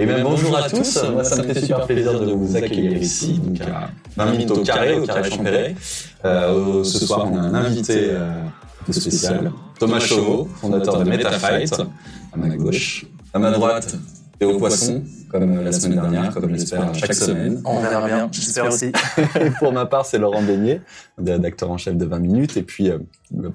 Et bien bonjour à tous, moi ça me fait super plaisir de vous accueillir ici, donc à 20 minutes au carré, au carré Champéret. Euh, ce soir on a un invité euh, un peu spécial, Thomas Chauveau, fondateur de MetaFight, à ma gauche. À ma droite, Théo Poisson, comme la semaine dernière, comme j'espère chaque semaine. On verra bien, j'espère aussi. Et pour ma part, c'est Laurent Beignet, d'acteur en chef de 20 minutes. Et puis, euh,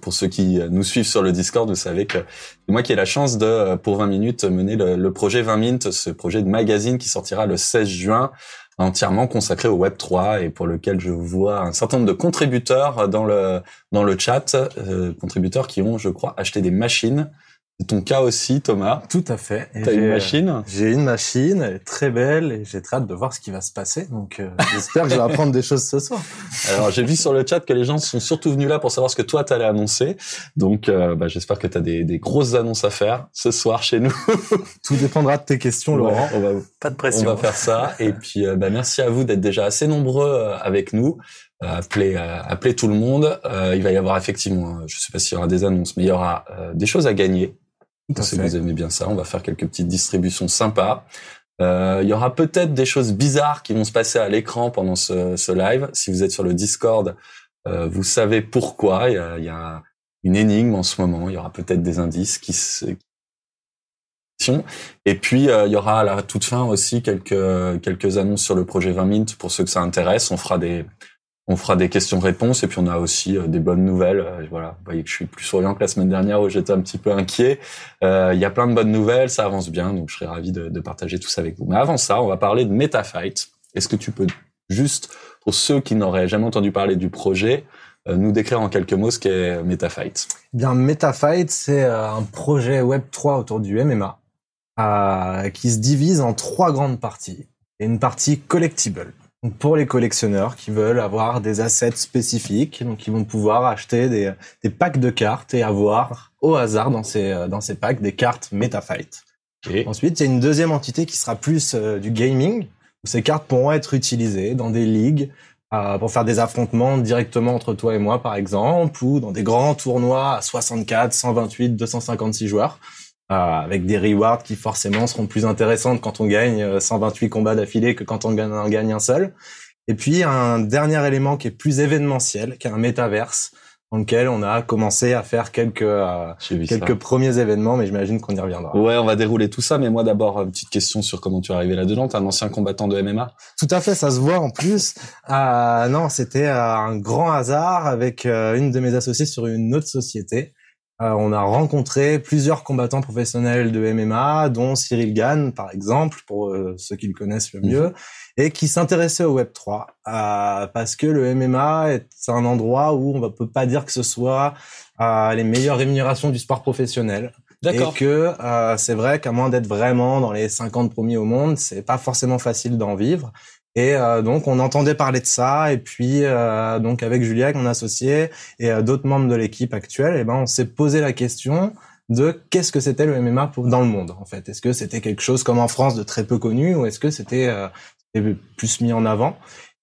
pour ceux qui nous suivent sur le Discord, vous savez que c'est moi qui ai la chance de, euh, pour 20 minutes, mener le, le projet 20 minutes, ce projet de magazine qui sortira le 16 juin, entièrement consacré au Web 3 et pour lequel je vois un certain nombre de contributeurs dans le dans le chat, euh, contributeurs qui ont, je crois, acheté des machines. C'est ton cas aussi, Thomas. Tout à fait. T'as une j'ai- machine J'ai une machine, elle est très belle et j'ai très hâte de voir ce qui va se passer. Donc euh, j'espère que je vais apprendre des choses ce soir. Alors j'ai vu sur le chat que les gens sont surtout venus là pour savoir ce que toi t'allais annoncer. Donc euh, bah, j'espère que t'as des, des grosses annonces à faire ce soir chez nous. Tout dépendra de tes questions, Laurent. Ouais, on va Pas de on va faire ça. Et puis euh, bah, merci à vous d'être déjà assez nombreux euh, avec nous. Euh, appelez, euh, appelez tout le monde. Euh, il va y avoir effectivement, euh, je sais pas s'il y aura des annonces, mais il y aura euh, des choses à gagner. Si vous aimez bien ça, on va faire quelques petites distributions sympas. Euh, il y aura peut-être des choses bizarres qui vont se passer à l'écran pendant ce, ce live. Si vous êtes sur le Discord, euh, vous savez pourquoi. Il y, a, il y a une énigme en ce moment. Il y aura peut-être des indices qui se... Et puis euh, il y aura à la toute fin aussi quelques quelques annonces sur le projet 20 minutes pour ceux que ça intéresse. On fera des on fera des questions-réponses et puis on a aussi euh, des bonnes nouvelles. Euh, voilà, vous voyez que je suis plus souriant que la semaine dernière où j'étais un petit peu inquiet. Euh, Il y a plein de bonnes nouvelles, ça avance bien, donc je serais ravi de, de partager tout ça avec vous. Mais avant ça, on va parler de MetaFight. Est-ce que tu peux juste, pour ceux qui n'auraient jamais entendu parler du projet, euh, nous décrire en quelques mots ce qu'est MetaFight? Eh Bien, MetaFight, c'est un projet Web 3 autour du MMA euh, qui se divise en trois grandes parties. Et une partie collectible. Donc pour les collectionneurs qui veulent avoir des assets spécifiques, donc ils vont pouvoir acheter des, des packs de cartes et avoir au hasard dans ces, euh, dans ces packs des cartes MetaFight. Et Ensuite, il y a une deuxième entité qui sera plus euh, du gaming, où ces cartes pourront être utilisées dans des ligues euh, pour faire des affrontements directement entre toi et moi, par exemple, ou dans des grands tournois à 64, 128, 256 joueurs, avec des rewards qui forcément seront plus intéressantes quand on gagne euh, 128 combats d'affilée que quand on gagne, en gagne un seul. Et puis, un dernier élément qui est plus événementiel, qui est un métaverse, dans lequel on a commencé à faire quelques, euh, ça. quelques premiers événements, mais j'imagine qu'on y reviendra. Ouais, on va dérouler tout ça, mais moi d'abord, une petite question sur comment tu es arrivé là-dedans. T'es un ancien combattant de MMA Tout à fait, ça se voit en plus. Euh, non, c'était euh, un grand hasard avec euh, une de mes associées sur une autre société. Euh, on a rencontré plusieurs combattants professionnels de MMA, dont Cyril Gann, par exemple, pour euh, ceux qui le connaissent le mieux, et qui s'intéressaient au Web 3, euh, parce que le MMA est un endroit où on ne peut pas dire que ce soit euh, les meilleures rémunérations du sport professionnel. Et que euh, c'est vrai qu'à moins d'être vraiment dans les 50 premiers au monde, c'est pas forcément facile d'en vivre. Et euh, donc on entendait parler de ça, et puis euh, donc avec Julia, mon associé, et euh, d'autres membres de l'équipe actuelle, et ben on s'est posé la question de qu'est-ce que c'était le MMA pour, dans le monde en fait. Est-ce que c'était quelque chose comme en France de très peu connu, ou est-ce que c'était euh, c'était plus mis en avant?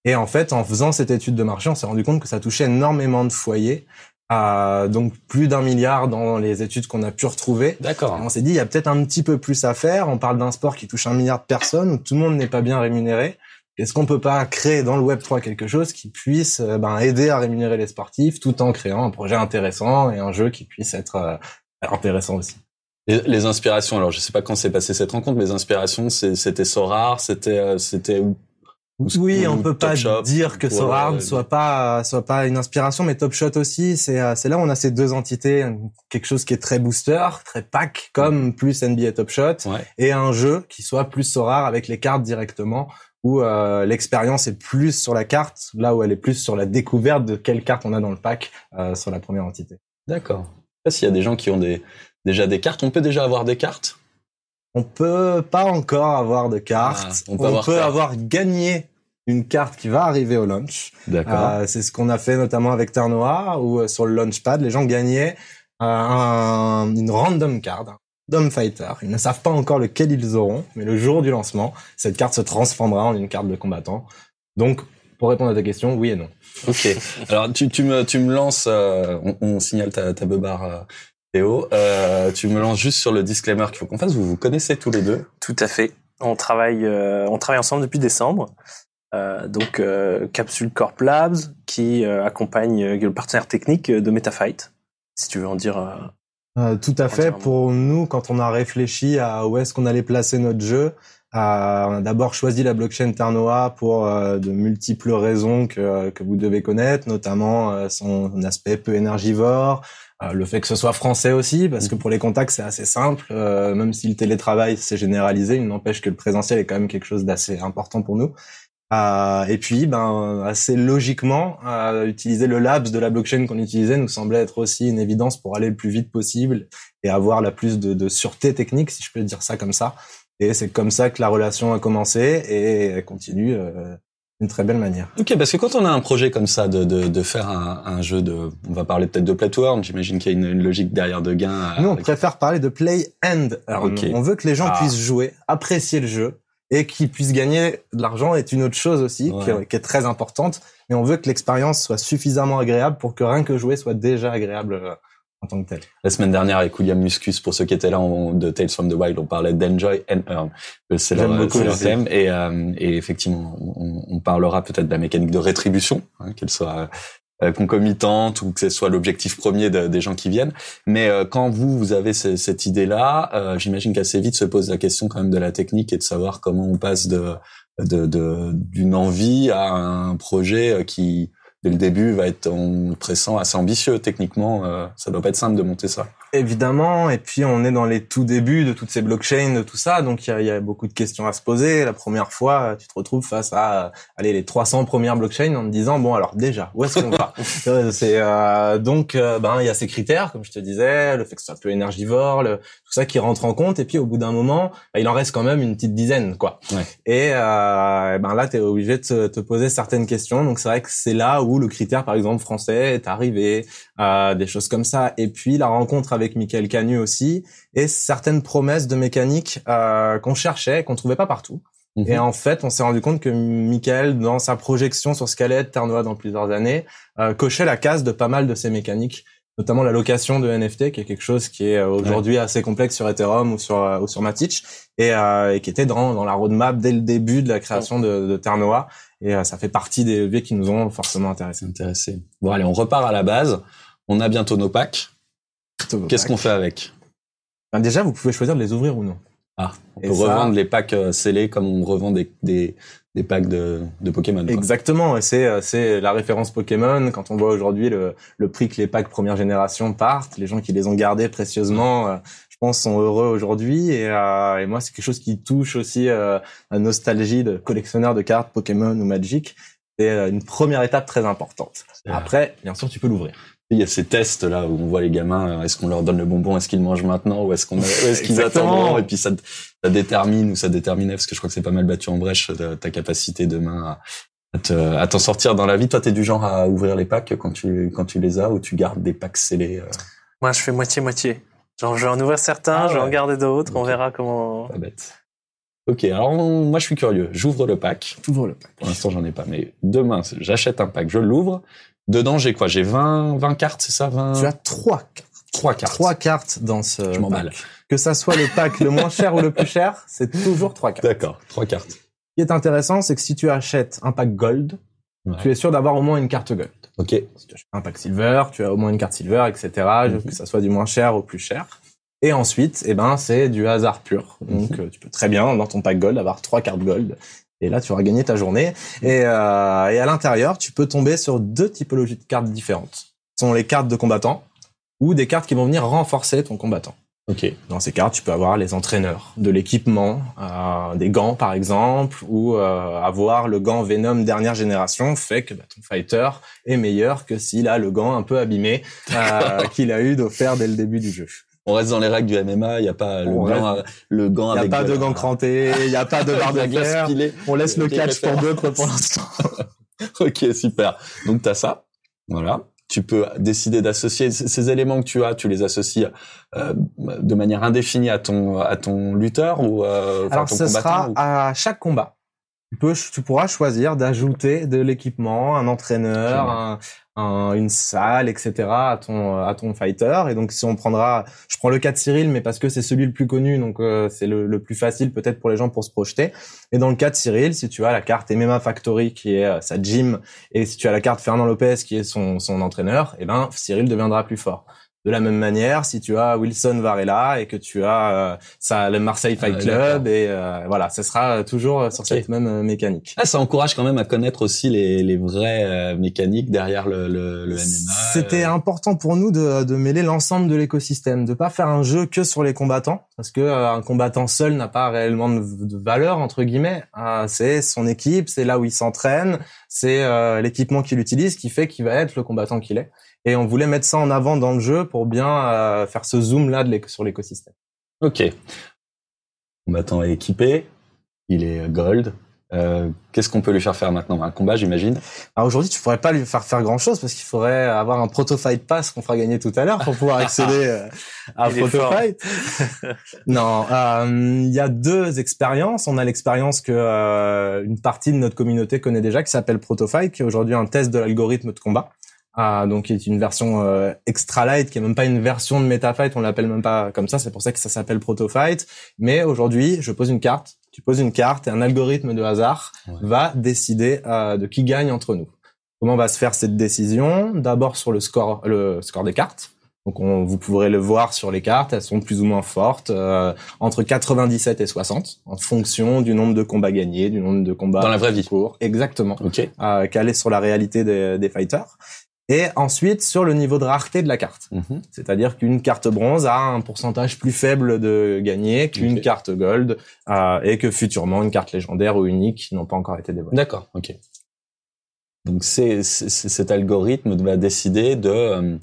Et en fait, en faisant cette étude de marché, on s'est rendu compte que ça touchait énormément de foyers. Euh, donc plus d'un milliard dans les études qu'on a pu retrouver. D'accord. On s'est dit, il y a peut-être un petit peu plus à faire. On parle d'un sport qui touche un milliard de personnes, où tout le monde n'est pas bien rémunéré. Est-ce qu'on peut pas créer dans le Web 3 quelque chose qui puisse euh, ben, aider à rémunérer les sportifs tout en créant un projet intéressant et un jeu qui puisse être euh, intéressant aussi? Les, les inspirations, alors je sais pas quand s'est passée cette rencontre, mais les inspirations, c'était Sorar, c'était euh, c'était Oui, on peut pas Shop, dire que ou Sorar alors, ne soit pas soit pas une inspiration, mais Top Shot aussi. C'est c'est là où on a ces deux entités, quelque chose qui est très booster, très pack, comme plus NBA Top Shot, Ouais. et un jeu qui soit plus Sorar avec les cartes directement, où euh, l'expérience est plus sur la carte, là où elle est plus sur la découverte de quelle carte on a dans le pack euh, sur la première entité. D'accord. S'il y a des gens qui ont des, déjà des cartes, on peut déjà avoir des cartes? On peut pas encore avoir de cartes. Ah, on peut avoir gagné une carte qui va arriver au launch. D'accord. Euh, c'est ce qu'on a fait notamment avec Terre Noire, où euh, sur le launchpad, les gens gagnaient euh, un- une random card, un random fighter. Ils ne savent pas encore lequel ils auront, mais le jour du lancement, cette carte se transformera en une carte de combattant. Donc, pour répondre à ta question, oui et non. Ok. Alors tu, tu me tu me lances, euh, on, on signale ta ta beubare, euh, Théo. Euh, tu me lances juste sur le disclaimer qu'il faut qu'on fasse. Vous vous connaissez tous les deux. Tout à fait. On travaille, euh, on travaille ensemble depuis décembre. Euh, donc euh, Capsule Corp Labs qui euh, accompagne euh, le partenaire technique de MetaFight. Si tu veux en dire. Euh, tout à fait. Pour nous, quand on a réfléchi à où est-ce qu'on allait placer notre jeu, euh, on a d'abord choisi la blockchain Ternoa pour euh, de multiples raisons que, que vous devez connaître, notamment euh, son aspect peu énergivore, euh, le fait que ce soit français aussi, parce que pour les contacts c'est assez simple, euh, même si le télétravail s'est généralisé, il n'empêche que le présentiel est quand même quelque chose d'assez important pour nous. Euh, et puis, ben, assez logiquement, euh, utiliser le labs de la blockchain qu'on utilisait nous semblait être aussi une évidence pour aller le plus vite possible et avoir la plus de, de sûreté technique, si je peux dire ça comme ça. Et c'est comme ça que la relation a commencé et elle continue euh, d'une très belle manière. Ok, parce que quand on a un projet comme ça de de, de faire un, un jeu de, on va parler peut-être de platform. J'imagine qu'il y a une, une logique derrière de gain. Nous, on préfère parler de play and earn. On veut que les gens Ah. puissent jouer, apprécier le jeu et qu'ils puissent gagner de l'argent est une autre chose aussi qui, est très importante. Mais on veut que l'expérience soit suffisamment agréable pour que rien que jouer soit déjà agréable euh, en tant que tel. La semaine dernière, avec William Muscus, pour ceux qui étaient là on- de Tales from the Wild, on parlait d'enjoy and earn. C'est leur, J'aime beaucoup c'est leur thème. Et, euh, et effectivement, on, on parlera peut-être de la mécanique de rétribution, hein, qu'elle soit concomitante ou que ce soit l'objectif premier de- des gens qui viennent. Mais euh, quand vous, vous avez ce- cette idée-là, euh, j'imagine qu'assez vite se pose la question quand même de la technique et de savoir comment on passe de de- d'une envie à un projet euh, qui dès le début va être en pressant assez ambitieux techniquement euh, ça doit pas être simple de monter ça Évidemment, et puis on est dans les tout débuts de toutes ces blockchains, de tout ça, donc il y a, il y a beaucoup de questions à se poser. La première fois, tu te retrouves face à, allez, les 300 premières blockchains en te disant, bon alors déjà, où est-ce qu'on va C'est euh, donc, euh, ben il y a ces critères, comme je te disais, le fait que ce soit peu énergivore, le, tout ça qui rentre en compte, et puis au bout d'un moment, ben, il en reste quand même une petite dizaine, quoi. Ouais. Et euh, ben là, tu es obligé de te, te poser certaines questions. Donc c'est vrai que c'est là où le critère, par exemple, français est arrivé, euh, des choses comme ça. Et puis la rencontre avec Michael Canu aussi, et certaines promesses de mécanique euh, qu'on cherchait, qu'on trouvait pas partout. Et en fait, on s'est rendu compte que Michael, dans sa projection sur ce qu'allait être Terre-Noire dans plusieurs années, euh, cochait la case de pas mal de ces mécaniques, notamment la location de NFT, qui est quelque chose qui est euh, aujourd'hui assez complexe sur Ethereum ou sur euh, ou sur Matic, et, euh, et qui était dans, dans la roadmap dès le début de la création de, de Terre-Noire. Et euh, ça fait partie des leviers qui nous ont forcément intéressés. intéressé bon allez on repart à la base on a bientôt nos packs qu'est-ce qu'on fait avec? Ben, Déjà, vous pouvez choisir de les ouvrir ou non. ah on Et peut ça- revendre les packs euh, scellés comme on revend des des, des packs de de Pokémon quoi. Exactement, et c'est euh, c'est la référence Pokémon. Quand on voit aujourd'hui le, le prix que les packs première génération partent, les gens qui les ont gardés précieusement, euh, je pense, sont heureux aujourd'hui. Et, euh, et moi, c'est quelque chose qui touche aussi euh, la nostalgie de collectionneur de cartes Pokémon ou Magic. C'est une première étape très importante. Après, bien sûr, tu peux l'ouvrir. Il y a ces tests là où on voit les gamins, euh, est-ce qu'on leur donne le bonbon, est-ce qu'ils mangent maintenant ou est-ce qu'on, est-ce qu'ils attendront et puis ça, ça détermine ou ça déterminait parce que je crois que c'est pas mal battu en brèche ta, ta capacité demain à, à te, à t'en sortir dans la vie. Toi, t'es du genre à ouvrir les packs quand tu quand tu les as ou tu gardes des packs scellés. euh, Moi, je fais moitié-moitié. Genre, je vais en ouvrir certains, Ah je vais en garder d'autres, on verra comment. pas bête. Ok, alors on- moi je suis curieux. J'ouvre le pack. Ouvre le pack. Pour l'instant, j'en ai pas, mais demain, j'achète un pack, je l'ouvre. Dedans, j'ai quoi J'ai 20, 20 cartes, c'est ça? 20 Tu as trois cartes. trois cartes. Trois cartes dans ce Je m'emballe. pack. Que ça soit le pack le moins cher ou le plus cher, c'est toujours trois cartes. D'accord, trois cartes. Ce qui est intéressant, c'est que si tu achètes un pack gold, Ouais. tu es sûr d'avoir au moins une carte gold. Ok. Si tu achètes un pack silver, tu as au moins une carte silver, etc. Mhm. Que ça soit du moins cher au plus cher. Et ensuite, eh ben, c'est du hasard pur. Donc, euh, tu peux très bien, dans ton pack gold, avoir trois cartes gold. Et là, tu auras gagné ta journée. Et, euh, et à l'intérieur, tu peux tomber sur deux typologies de cartes différentes. Ce sont les cartes de combattants ou des cartes qui vont venir renforcer ton combattant. Ok. Dans ces cartes, tu peux avoir les entraîneurs, de l'équipement, euh, des gants par exemple, ou euh, avoir le gant Venom dernière génération fait que bah, ton fighter est meilleur que s'il a le gant un peu abîmé euh, qu'il a eu d'offert dès le début du jeu. On reste dans les règles du MMA, il n'y a pas le On gant, le gant Il n'y a pas de gants crantés, il n'y a pas de barre de fer. On laisse le catch pour d'autres pour l'instant. Ok, super. Donc t'as ça, voilà. Tu peux décider d'associer ces éléments que tu as, tu les associes euh, de manière indéfinie à ton à ton lutteur ou euh, enfin, à Alors, ton ce combattant. sera ou- à chaque combat. Tu, peux, tu pourras choisir d'ajouter de l'équipement, un entraîneur, un, un- une salle, etc. à ton à ton fighter. Et donc, si on prendra, je prends le cas de Cyril, mais parce que c'est celui le plus connu, donc euh, c'est le, le plus facile peut-être pour les gens pour se projeter. Et dans le cas de Cyril, si tu as la carte MMA Factory qui est euh, sa gym, et si tu as la carte Fernand Lopez qui est son son entraîneur, eh ben Cyril deviendra plus fort. De la même manière, si tu as Wilson Varela et que tu as euh, ça, le Marseille Fight Ah, Club et euh, voilà, ce sera toujours sur cette même euh, mécanique. Ah, ça encourage quand même à connaître aussi les, les vraies euh, mécaniques derrière le, le, le MMA. C'était euh, important pour nous de, de mêler l'ensemble de l'écosystème, de pas faire un jeu que sur les combattants, parce que euh, un combattant seul n'a pas réellement de, de valeur entre guillemets. Euh, c'est son équipe, c'est là où il s'entraîne, c'est euh, l'équipement qu'il utilise qui fait qu'il va être le combattant qu'il est. Et on voulait mettre ça en avant dans le jeu pour bien euh, faire ce zoom là de l'éco- sur l'écosystème. Ok. Combattant est équipé, il est gold. Euh, Qu'est-ce qu'on peut lui faire faire maintenant? Un combat, j'imagine? Alors aujourd'hui, tu pourrais pas lui faire faire grand chose parce qu'il faudrait avoir un proto fight pass qu'on fera gagner tout à l'heure pour pouvoir accéder euh, à Il est proto fort. fight. non, euh, il y a deux expériences. On a l'expérience que euh, une partie de notre communauté connaît déjà, qui s'appelle proto fight, qui est aujourd'hui un test de l'algorithme de combat. Ah, donc qui est une version euh, extra light, qui est même pas une version de MetaFight, on l'appelle même pas comme ça, c'est pour ça que ça s'appelle Proto Fight. Mais aujourd'hui, je pose une carte, tu poses une carte et un algorithme de hasard Ouais. va décider euh, de qui gagne entre nous. Comment va se faire cette décision? D'abord sur le score, le score des cartes. Donc on, vous pourrez le voir sur les cartes, elles sont plus ou moins fortes, euh, entre 97 et 60, en fonction du nombre de combats gagnés, du nombre de combats Dans la vraie vie. Exactement Ok. euh, calé sur la réalité des, des fighters. Et ensuite sur le niveau de rareté de la carte. Mhm. C'est-à-dire qu'une carte bronze a un pourcentage plus faible de gagner qu'une carte gold euh, et que futurement une carte légendaire ou unique n'ont pas encore été dévoilées. D'accord. Ok. Donc c'est cet algorithme va décider de euh,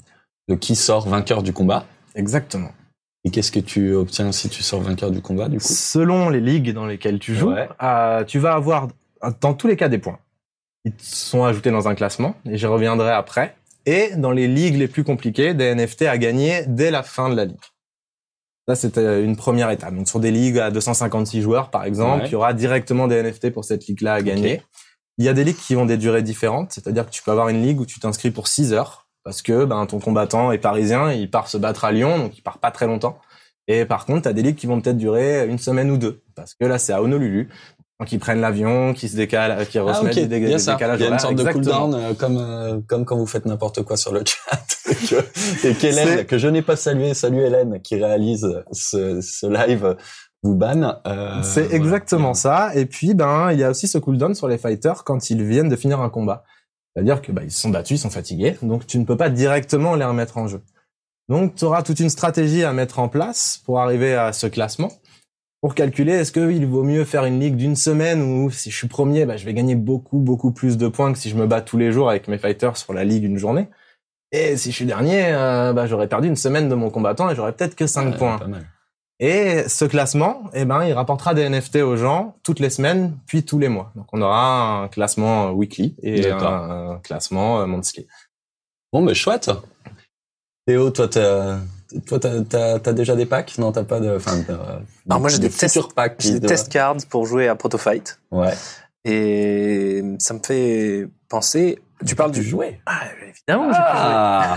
de qui sort vainqueur du combat. Exactement. Et qu'est-ce que tu obtiens si tu sors vainqueur du combat du coup? Selon les ligues dans lesquelles tu joues, Ouais. euh, tu vas avoir dans tous les cas des points. Ils sont ajoutés dans un classement et j'y reviendrai après. Et dans les ligues les plus compliquées, des NFT à gagner dès la fin de la ligue. Ça, c'était une première étape. Donc, sur des ligues à 256 joueurs, par exemple, Ouais. il y aura directement des NFT pour cette ligue-là à gagner. Il y a des ligues qui ont des durées différentes, c'est-à-dire que tu peux avoir une ligue où tu t'inscris pour 6 heures, parce que ben, ton combattant est parisien, il part se battre à Lyon, donc il part pas très longtemps. Et par contre, tu as des ligues qui vont peut-être durer une semaine ou deux, parce que là, c'est à Honolulu. Donc, ils prennent l'avion, qui se décalent, qui Ah, remettent ok. des, Il dé- y a des ça. décalages Il y a une sorte de cooldown euh, comme euh, comme quand vous faites n'importe quoi sur le chat. et qu'Hélène, que je n'ai pas salué, salut Hélène, qui réalise ce, ce live, vous banne. euh, C'est voilà. exactement ça. Et puis, ben, il y a aussi ce cooldown sur les fighters quand ils viennent de finir un combat. C'est-à-dire que, ben, ils se sont battus, ils sont fatigués, donc tu ne peux pas directement les remettre en jeu. Donc, tu auras toute une stratégie à mettre en place pour arriver à ce classement. Pour calculer, est-ce qu'il vaut mieux faire une ligue d'une semaine où si je suis premier, ben, je vais gagner beaucoup, beaucoup plus de points que si je me bats tous les jours avec mes fighters sur la ligue une journée. Et si je suis dernier, euh, ben, j'aurais perdu une semaine de mon combattant et j'aurais peut-être que 5 Ouais, points. Et ce classement, eh ben, il rapportera des NFT aux gens toutes les semaines, puis tous les mois. Donc, on aura un classement weekly et un, un classement euh, monthly. Bon, mais chouette. Théo, toi, t'as, toi, t'as, t'as, t'as déjà des packs? Non, t'as pas de, enfin, t'as- Alors moi, j'ai des futurs packs. J'ai des doivent- test cards pour jouer à Proto Fight. Ouais. Et ça me fait penser. Tu parles du jouer. Ah, évidemment, j'ai pu jouer. Ah,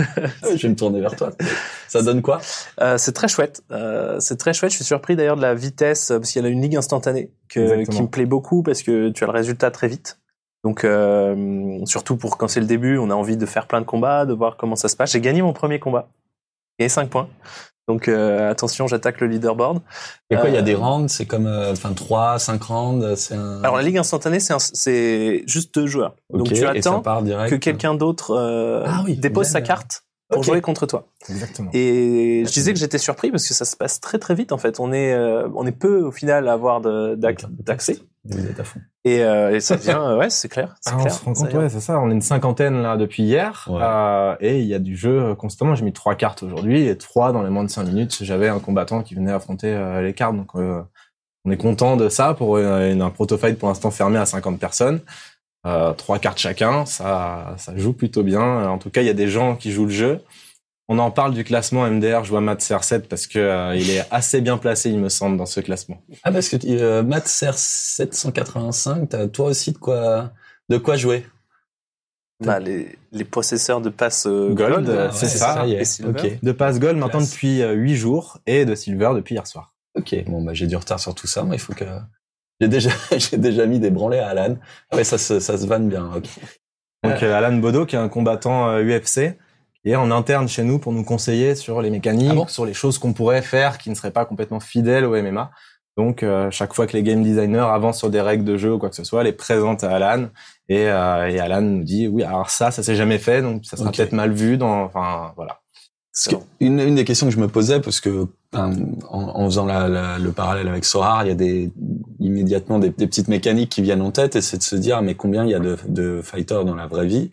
je vais me tourner vers toi. Ça donne quoi? Euh, c'est très chouette. Euh, c'est très chouette. Je suis surpris d'ailleurs de la vitesse euh, parce qu'il y a une ligue instantanée que, qui me plaît beaucoup parce que tu as le résultat très vite. Donc euh, surtout pour quand c'est le début, on a envie de faire plein de combats, de voir comment ça se passe. J'ai gagné mon premier combat. Et 5 points. Donc euh, attention, j'attaque le leaderboard. Et quoi, il y a Euh, des rounds, c'est comme, euh, enfin, 3, 5 rounds, c'est un... Alors la ligue instantanée, c'est un- c'est juste deux joueurs. Donc tu et ça attends part direct. que quelqu'un d'autre euh, Ah oui, dépose sa carte pour jouer contre toi. Exactement. Et je disais que j'étais surpris parce que ça se passe très très vite en fait. On est euh, on est peu au final à avoir de- d'ac- d'accès Vous êtes à fond. et, euh, et ça vient euh, ouais c'est clair. Ah, on se rend ça compte, ouais, c'est ça. On est une cinquantaine là depuis hier, Ouais. euh, et il y a du jeu euh, constamment. J'ai mis trois cartes aujourd'hui et trois dans les moins de cinq minutes. J'avais un combattant qui venait affronter euh, les cartes, donc euh, on est content de ça pour une, une- un proto-fight pour l'instant fermé à 50 personnes. Euh, trois cartes chacun, ça, ça joue plutôt bien. En tout cas, il y a des gens qui jouent le jeu. On en parle du classement MDR. Je vois Matt CR7 parce que euh, il est assez bien placé, il me semble, dans ce classement. Ah, parce que euh, Matt sert 785, t'as toi aussi de quoi, de quoi jouer. Bah, les, les possesseurs de passes euh, Gold, gold, euh, ouais, c'est ça, et. Ok. De passe gold maintenant Classe. depuis euh, huit jours et de silver depuis hier soir. Ok, bon bah j'ai du retard sur tout ça, mais il faut que j'ai déjà j'ai déjà mis des branlés à Alan. Ah ouais, ça se ça se vanne bien. Ok. Donc euh, Alan Bodo, qui est un combattant euh, UFC, est en interne chez nous pour nous conseiller sur les mécaniques, Ah bon sur les choses qu'on pourrait faire qui ne seraient pas complètement fidèles au MMA. Donc euh, chaque fois que les game designers avancent sur des règles de jeu ou quoi que ce soit, les présente à Alan et, euh, et Alan nous dit oui alors ça ça s'est jamais fait donc ça sera peut-être mal vu dans enfin voilà. Que une, une des questions que je me posais, parce que hein, en, en faisant la, la- le parallèle avec Sorar, il y a des immédiatement des, des petites mécaniques qui viennent en tête, et c'est de se dire mais combien il y a de, de fighters dans la vraie vie,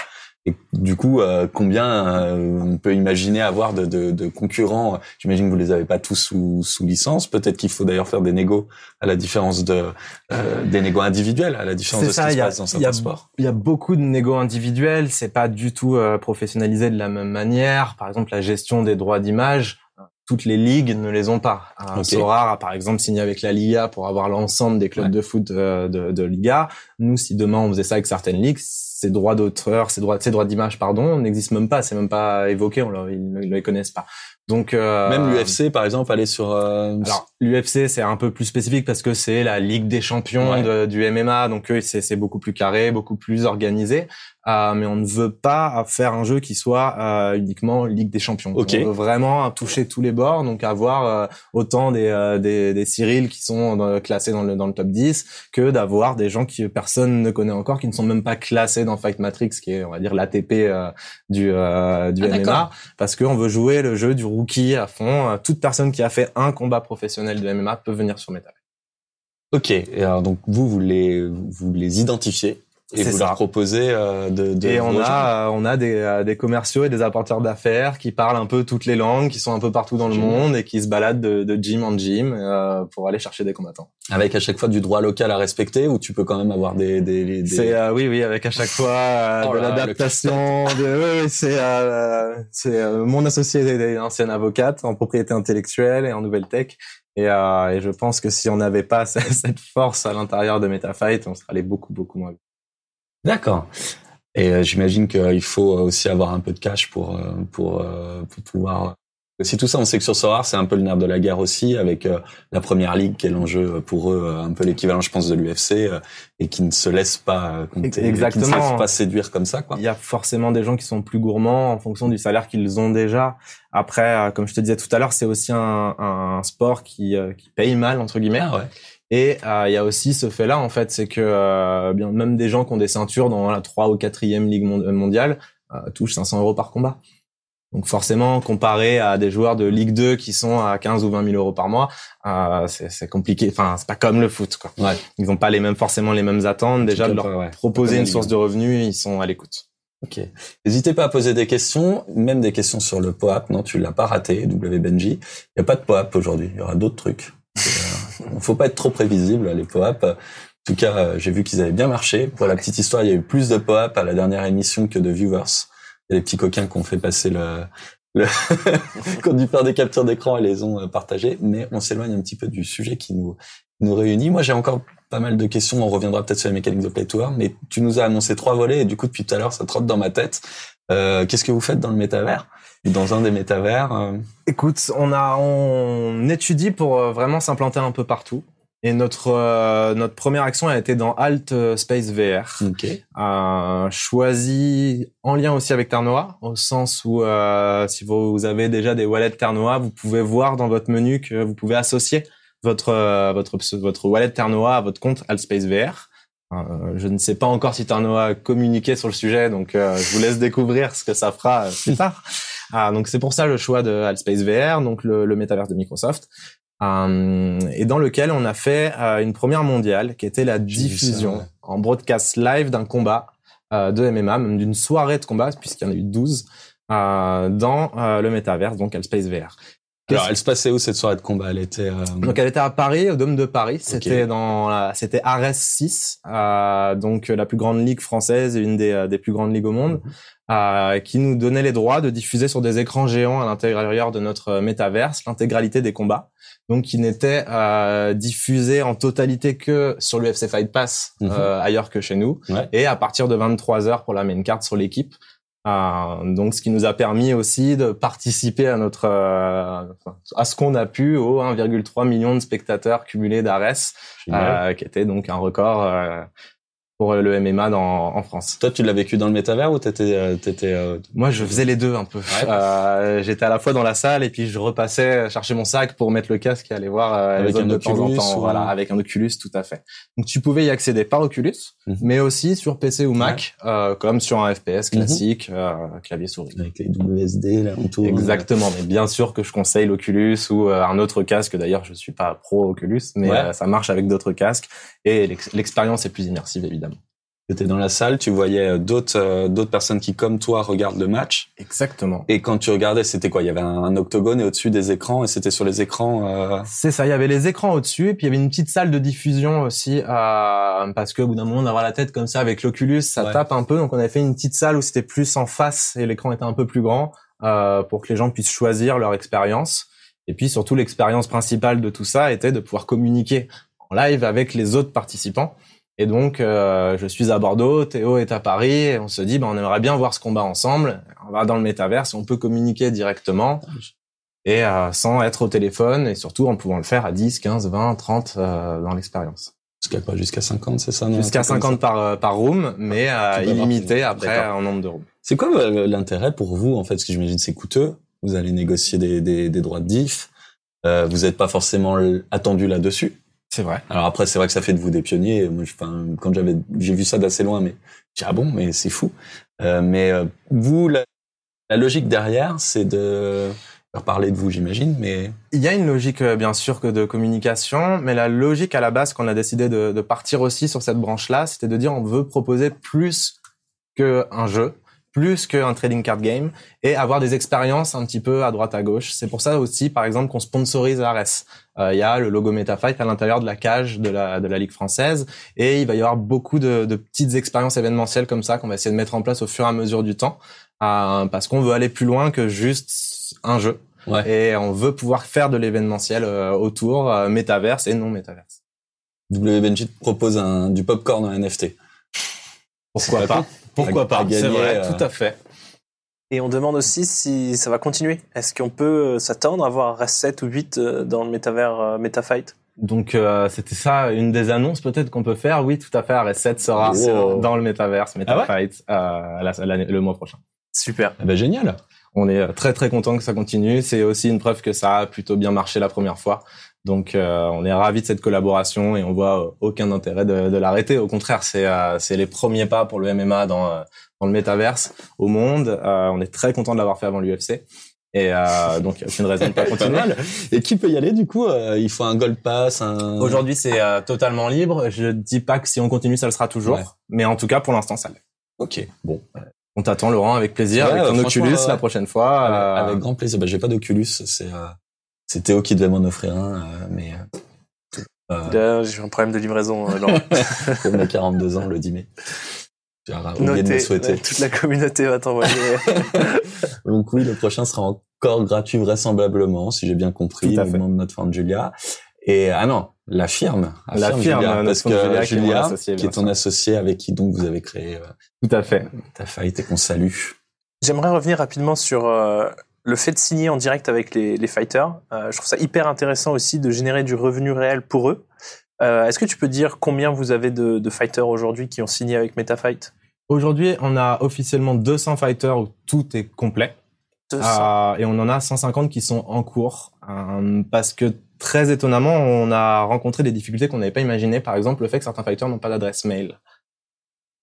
et du coup euh, combien euh, on peut imaginer avoir de, de, de concurrents? J'imagine que vous les avez pas tous sous, sous licence. Peut-être qu'il faut d'ailleurs faire des négos à la différence de euh, des négos individuels, à la différence de ce qui se passe dans certains sports. il y a beaucoup de négo individuels, c'est pas du tout euh, professionnalisé de la même manière. Par exemple, la gestion des droits d'image, toutes les ligues ne les ont pas. Euh, Ok. Sorar a par exemple signé avec la Liga pour avoir l'ensemble des clubs Ouais. de foot euh, de, de Liga. Nous, si demain on faisait ça avec certaines ligues, ces droits d'auteur, ces droits, ces droits d'image, pardon, n'existent même pas. C'est même pas évoqué. On le- ils ne les connaissent pas. Donc euh, Même l'UFC par exemple, aller sur euh, alors l'UFC c'est un peu plus spécifique parce que c'est la Ligue des champions Ouais. de- du MMA, donc c'est beaucoup plus carré, beaucoup plus organisé. Euh, mais on ne veut pas faire un jeu qui soit euh, uniquement Ligue des champions. Ok. On veut vraiment toucher tous les bords, donc avoir euh, autant des, euh, des des Cyril qui sont dans- classés dans le dans le top 10 que d'avoir des gens qui personne ne connaît encore, qui ne sont même pas classés dans Fight Matrix, qui est on va dire l'ATP euh, du euh, du Ah, MMA parce qu'on veut jouer le jeu du rookie à fond. Toute personne qui a fait un combat professionnel de MMA peut venir sur Meta. Ok, et alors donc vous vous les vous les identifiez et C'est vous ça. leur proposez euh, de, de Et on a, euh, on a des, euh, des commerciaux et des apporteurs d'affaires qui parlent un peu toutes les langues, qui sont un peu partout dans le monde et qui se baladent de, de gym en gym euh, pour aller chercher des combattants. avec à chaque fois du droit local à respecter ou tu peux quand même avoir des des, des... C'est euh, oui, oui, avec à chaque fois euh, Oh de l'adaptation. De, oui, c'est euh, c'est euh, mon associé est ancienne avocate en propriété intellectuelle et en nouvelle tech. Et, euh, et je pense que si on n'avait pas cette cette force à l'intérieur de MetaFight, on serait allé beaucoup beaucoup moins vite. D'accord. Et euh, j'imagine qu'il faut aussi avoir un peu de cash pour euh, pour, euh, pour pouvoir aussi tout ça. On sait que sur Sorar, c'est un peu le nerf de la guerre aussi, avec euh, la première ligue qui est l'enjeu pour eux, euh, un peu l'équivalent, je pense, de l'UFC, euh, et qui ne se laisse pas euh, compter, qui ne se Exactement. laisse pas séduire comme ça, quoi. Il y a forcément des gens qui sont plus gourmands en fonction du salaire qu'ils ont déjà. Après, euh, comme je te disais tout à l'heure, c'est aussi un, un sport qui, euh, qui paye mal entre guillemets. Ah ouais. Et euh, il y a aussi ce fait-là, en fait, c'est que euh, bien même des gens qui ont des ceintures dans la 3 ou 4e ligue euh, mondiale euh, touchent 500 euros par combat. Donc forcément, comparé à des joueurs de Ligue 2 qui sont à 15 ou 20 000 euros par mois, euh, c'est c'est compliqué. Enfin, c'est pas comme le foot. Quoi. Ouais. Ils n'ont pas les mêmes forcément les mêmes attentes. Déjà de leur pas, ouais. proposer une source de revenus, ils sont à l'écoute. Ok. N'hésitez pas à poser des questions, même des questions sur le POAP. Non, tu l'as pas raté, W Benji. Il n'y a pas de POAP aujourd'hui. Il y aura d'autres trucs. Il faut pas être trop prévisible, les POAP. En tout cas, euh, j'ai vu qu'ils avaient bien marché. Pour la petite histoire, il y a eu plus de POAP à la dernière émission que de viewers. Il y a des petits coquins qui ont fait passer le, le qui ont dû faire des captures d'écran et les ont euh, partagées. Mais on s'éloigne un petit peu du sujet qui nous, nous réunit. Moi, j'ai encore pas mal de questions. On reviendra peut-être sur les mécaniques de Play mais tu nous as annoncé trois volets et du coup, depuis tout à l'heure, ça trotte dans ma tête. Euh, Qu'est-ce que vous faites dans le métavers? Ou Dans un des métavers euh, Écoute, on a on étudie pour euh, vraiment s'implanter un peu partout. Et notre euh, notre première action a été dans Alt euh, Space VR, Ok. euh, choisi en lien aussi avec Ternoa, au sens où euh, si vous, avez déjà des wallets Ternoa, vous pouvez voir dans votre menu que vous pouvez associer votre votre votre wallet Ternoa à votre compte Altspace VR. Euh, je ne sais pas encore si Ternoa a communiqué sur le sujet, donc euh, je vous laisse découvrir ce que ça fera euh, plus tard. Ah, donc c'est pour ça le choix de Altspace VR, donc le, le métaverse de Microsoft, Euh, et dans lequel on a fait une première mondiale qui était la ça, diffusion ouais. en broadcast live d'un combat de MMA, même d'une soirée de combat, puisqu'il y en a eu 12, euh, dans le métaverse, donc Altspace VR. Alors, elle se passait où cette soirée de combat? Elle était. euh, Donc elle était à Paris, au Dôme de Paris. C'était dans, la- c'était Ares 6, euh, donc euh, la plus grande ligue française et une des, euh, des plus grandes ligues au monde, euh, qui nous donnait les droits de diffuser sur des écrans géants à l'intérieur de notre euh, métaverse l'intégralité des combats. Donc qui n'étaient euh, diffusés en totalité que sur l'UFC Fight Pass Mhm. euh, ailleurs que chez nous, Ouais. et à partir de 23 heures pour la main card sur l'équipe. Euh, donc, ce qui nous a permis aussi de participer à notre euh, à ce qu'on a pu aux 1,3 million de spectateurs cumulés d'Ares, euh, qui était donc un record euh, pour le MMA dans, en France. Toi, tu l'as vécu dans le métavers ou t'étais, euh, t'étais, euh, Moi, je faisais les deux un peu. Euh, J'étais à la fois dans la salle et puis je repassais chercher mon sac pour mettre le casque et aller voir euh, Avec les un de temps en Oculus temps. ou Voilà, avec un Oculus, tout à fait. Donc, tu pouvais y accéder par Oculus, Mhm. mais aussi sur PC ou Mac, euh, comme sur un FPS Mhm. classique, euh, clavier souris. avec les WSD là autour Exactement, mais bien sûr que je conseille l'Oculus ou euh, un autre casque. D'ailleurs, je suis pas pro Oculus, mais Ouais. euh, ça marche avec d'autres casques et l'ex- l'expérience est plus immersive évidemment. Tu étais dans la salle, tu voyais euh, d'autres euh, d'autres personnes qui, comme toi, regardent le match. Exactement. Et quand tu regardais, c'était quoi? Il y avait un, un octogone et au-dessus des écrans, et c'était sur les écrans. euh, C'est ça, il y avait les écrans au-dessus, et puis il y avait une petite salle de diffusion aussi, euh, parce que au bout d'un moment d'avoir la tête comme ça avec l'Oculus, ça Ouais. tape un peu, donc on avait fait une petite salle où c'était plus en face et l'écran était un peu plus grand, euh, pour que les gens puissent choisir leur expérience. Et puis surtout l'expérience principale de tout ça était de pouvoir communiquer en live avec les autres participants. Et donc euh, je suis à Bordeaux, Théo est à Paris, et on se dit, ben, on aimerait bien voir ce combat ensemble. On va dans le métaverse, on peut communiquer directement et euh, sans être au téléphone et surtout en pouvant le faire à 10, 15, 20, 30 euh, dans l'expérience. Jusqu'à quoi Jusqu'à 50, c'est ça Jusqu'à Un truc comme 50 par, euh, par room, mais euh, Tu peux illimité après en nombre de rooms. C'est quoi euh, l'intérêt pour vous en fait? Parce que j'imagine c'est coûteux. Vous allez négocier des, des, des droits de diff. Euh, vous n'êtes pas forcément attendu là-dessus. C'est vrai. Alors après, c'est vrai que ça fait de vous des pionniers. Moi, je- quand j'avais, j'ai vu ça d'assez loin, mais j'ai ah bon, mais c'est fou. Euh, mais euh, vous, la, la logique derrière, c'est de faire parler de vous, j'imagine. Mais Il y a une logique euh, bien sûr que de communication, mais la logique à la base qu'on a décidé de, de partir aussi sur cette branche-là, c'était de dire on veut proposer plus qu'un jeu, plus qu'un trading card game, et avoir des expériences un petit peu à droite à gauche. C'est pour ça aussi, par exemple, qu'on sponsorise Ares. Euh, Il y a le logo MetaFight à l'intérieur de la cage de la, de la Ligue française, et il va y avoir beaucoup de, de petites expériences événementielles comme ça qu'on va essayer de mettre en place au fur et à mesure du temps, euh, parce qu'on veut aller plus loin que juste un jeu. ouais. Et on veut pouvoir faire de l'événementiel euh, autour, euh, métaverse et non métaverse. WBenji te propose un, du popcorn en NFT. Pourquoi pas Pourquoi à pas C'est vrai, euh, tout à fait. Et on demande aussi si ça va continuer. Est-ce qu'on peut euh, s'attendre à voir reste 7 ou 8 euh, dans le métavers euh, MetaFight? Donc euh, c'était ça, une des annonces peut-être qu'on peut faire. Oui, tout à fait. RS7 sera Wow. dans le métaverse, MetaFight, euh, la- l'année- le mois prochain. Super. Eh ben, génial. On est très très content que ça continue. C'est aussi une preuve que ça a plutôt bien marché la première fois. Donc euh, on est ravis de cette collaboration et on voit euh, aucun intérêt de, de l'arrêter. Au contraire, c'est euh, c'est les premiers pas pour le MMA dans dans le métaverse au monde. Euh, on est très content de l'avoir fait avant l'UFC. Et euh, donc, il n'y a aucune raison de pas continuer. Et qui peut y aller du coup Euh, Il faut un gold pass, un. Aujourd'hui, c'est euh, totalement libre. Je dis pas que si on continue, ça le sera toujours. Ouais. Mais en tout cas, pour l'instant, ça l'est. Ok. Bon. On t'attend, Laurent, avec plaisir, Ouais, avec ton Oculus ouais. la prochaine fois. Avec, euh, avec grand plaisir. Bah, j'ai pas d'Oculus. C'est euh, c'est Théo qui devait m'en offrir un, euh, mais euh, euh, J'ai un problème de livraison. euh, Laurent. pour mes 42 ans le 10 mai. J'ai oublié de me Notez, souhaiter. ouais, toute la communauté va t'envoyer. Donc oui, le prochain sera encore gratuit vraisemblablement, si j'ai bien compris, Tout à le fait. nom de notre femme Julia. Et ah non, la firme, La firme, Julia, parce que Julia, qui est Julia, qui ton associé avec qui donc vous avez créé euh, Tout à fait. ta faillite et qu'on salue. J'aimerais revenir rapidement sur euh, le fait de signer en direct avec les, les fighters. Euh, je trouve ça hyper intéressant aussi de générer du revenu réel pour eux. Euh, Est-ce que tu peux dire combien vous avez de, de fighters aujourd'hui qui ont signé avec MetaFight? Aujourd'hui, on a officiellement 200 fighters où tout est complet. 200. Euh, et on en a 150 qui sont en cours. Euh, parce que très étonnamment, on a rencontré des difficultés qu'on n'avait pas imaginées. Par exemple, le fait que certains fighters n'ont pas d'adresse mail.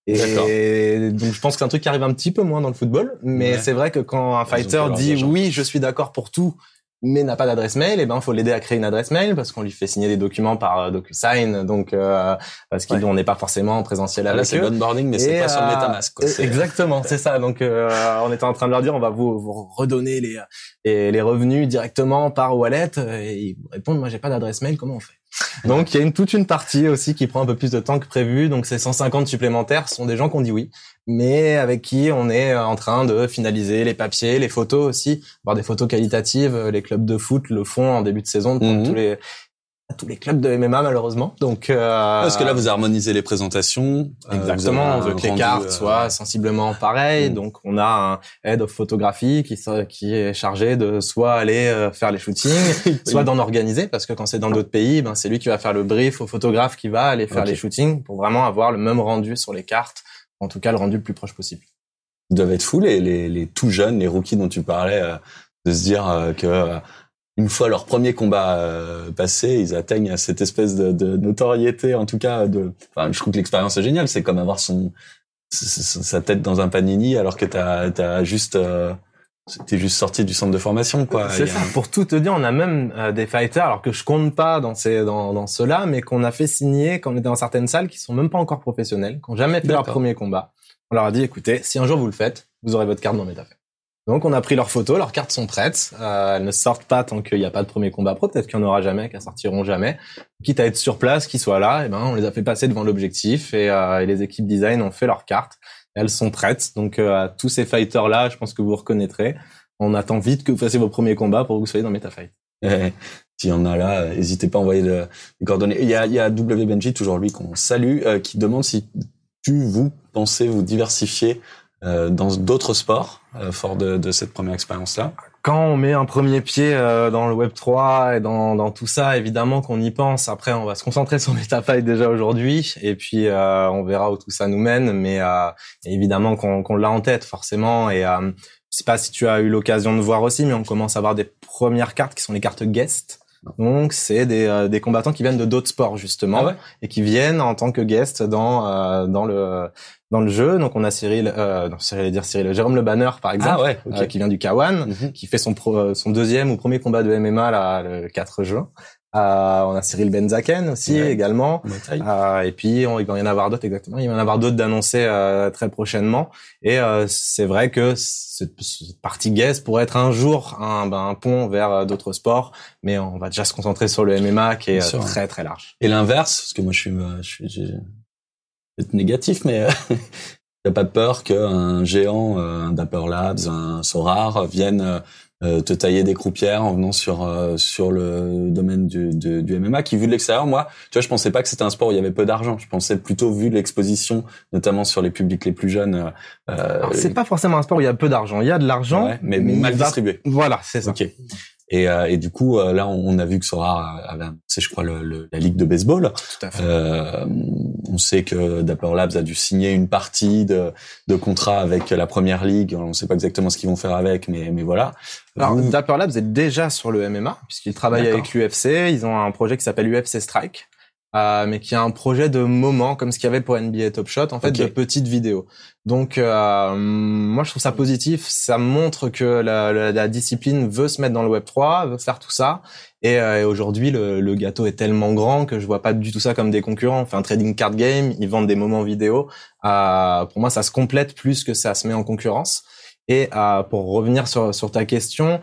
Et donc je pense que c'est un truc qui arrive un petit peu moins dans le football, mais Ouais. c'est vrai que quand un fighter dit oui, je suis d'accord pour tout, mais n'a pas d'adresse mail, et ben faut l'aider à créer une adresse mail parce qu'on lui fait signer des documents par euh, DocuSign, donc euh, parce Ouais. qu'on n'est pas forcément en présentiel Ah, avec Là, c'est eux. l'onboarding, mais c'est pas sur euh, MetaMask. Quoi. C'est- Exactement, c'est ça. Donc, euh, on était en train de leur dire, on va vous, vous redonner les, les, les revenus directement par wallet. Et ils répondent, moi, j'ai pas d'adresse mail, comment on fait? Donc, il y a une, toute une partie aussi qui prend un peu plus de temps que prévu. Donc, ces 150 supplémentaires sont des gens qui ont dit oui, mais avec qui on est en train de finaliser les papiers, les photos aussi, voir des photos qualitatives. Les clubs de foot le font en début de saison, Mhm. tous les tous les clubs de MMA malheureusement. Donc, euh, Parce que là, vous harmonisez les présentations. euh, Exactement, on veut que les cartes euh, soient sensiblement pareilles. Mm. Donc, on a un head of photographie qui, qui est chargé de soit aller euh, faire les shootings, soit d'en organiser, parce que quand c'est dans d'autres pays, ben, c'est lui qui va faire le brief au photographe qui va aller faire les shootings pour vraiment avoir le même rendu sur les cartes, en tout cas le rendu le plus proche possible. Ils doivent être fous, les, les, les tout jeunes, les rookies dont tu parlais, euh, de se dire que euh, une fois leur premier combat euh, passé, ils atteignent cette espèce de, de notoriété, en tout cas. De, enfin, je trouve que l'expérience est géniale. C'est comme avoir son sa tête dans un panini alors que t'as as juste euh, t'es juste sorti du centre de formation, quoi. C'est ça. un- Pour tout te dire, on a même euh, des fighters, alors que je compte pas dans ces dans, dans ceux-là, mais qu'on a fait signer quand on était dans certaines salles qui sont même pas encore professionnelles, qui ont jamais fait leur premier combat. On leur a dit, écoutez, si un jour vous le faites, vous aurez votre carte dans MetaFait. Donc on a pris leurs photos, leurs cartes sont prêtes. Euh, elles ne sortent pas tant qu'il n'y a pas de premier combat pro. Peut-être qu'il n'y en aura jamais, qu'elles sortiront jamais. Quitte à être sur place, qu'ils soient là, et ben on les a fait passer devant l'objectif et, euh, les équipes design ont fait leurs cartes. Elles sont prêtes. Donc euh, à tous ces fighters là, je pense que vous reconnaîtrez. On attend vite que vous fassiez vos premiers combats pour que vous soyez dans MetaFight. Eh, S'il y en a là, n'hésitez pas à envoyer le- les coordonnées. Il y a, il y a W Benji, toujours lui qu'on salue, euh, qui demande si tu, vous, pensez vous diversifier dans d'autres sports, euh, fort de, de cette première expérience-là. Quand on met un premier pied euh, dans le Web 3 et dans, dans tout ça, évidemment qu'on y pense. Après, on va se concentrer sur MetaFight déjà aujourd'hui, et puis euh, on verra où tout ça nous mène. Mais euh, évidemment qu'on qu'on l'a en tête forcément. Et euh, je sais pas si tu as eu l'occasion de voir aussi, mais on commence à avoir des premières cartes qui sont les cartes guest. Donc c'est des, euh, des combattants qui viennent de d'autres sports justement Ah ouais et qui viennent en tant que guest dans euh, dans le dans le jeu. Donc on a Cyril, euh, non, j'allais dire Cyril, Jérôme Le Banner par exemple, Ah ouais, ok. euh, qui vient du Kawan Mhm. qui fait son pro- son deuxième ou premier combat de MMA là, le 4 juin. Euh, on a Cyril Benzaken aussi Ouais. également. Euh, et puis on- il va y en avoir d'autres exactement. Il va y en avoir d'autres d'annoncer euh, très prochainement. Et euh, c'est vrai que cette, cette partie guest pourrait être un jour un, ben, un pont vers euh, d'autres sports, mais on va déjà se concentrer sur le MMA qui est sûr. très très large. Et l'inverse, parce que moi je suis, je suis, j'ai- peut-être négatif, mais t'as pas peur qu'un géant, un Dapper Labs, un Sorar vienne euh, te tailler des croupières en venant sur euh, sur le domaine du, du, du MMA, qui vu de l'extérieur, moi, tu vois, je pensais pas que c'était un sport où il y avait peu d'argent. Je pensais plutôt vu l'exposition, notamment sur les publics les plus jeunes. euh, c'est pas forcément un sport où il y a peu d'argent. Il y a de l'argent, ouais, mais, mal va- distribué. Voilà, c'est ça. Ok. Et, euh, et du coup, euh, là, on, on a vu que Sora avait annoncé, je crois, le, le- la ligue de baseball. Tout à fait. Euh, on sait que Dapper Labs a dû signer une partie de, de contrat avec la première ligue. On ne sait pas exactement ce qu'ils vont faire avec, mais, mais voilà. Alors, Vous- Dapper Labs est déjà sur le MMA, puisqu'ils travaillent avec l'UFC. Ils ont un projet qui s'appelle UFC Strike, euh, mais qui est un projet de moment, comme ce qu'il y avait pour NBA Top Shot, en fait, de petites vidéos. Donc, euh, moi, je trouve ça positif. Ça montre que la, la- la discipline veut se mettre dans le Web 3, veut faire tout ça. Et, euh, et aujourd'hui, le, le gâteau est tellement grand que je vois pas du tout ça comme des concurrents. On fait un trading card game, ils vendent des moments vidéo. Euh, pour moi, ça se complète plus que ça se met en concurrence. Et euh, pour revenir sur, sur ta question,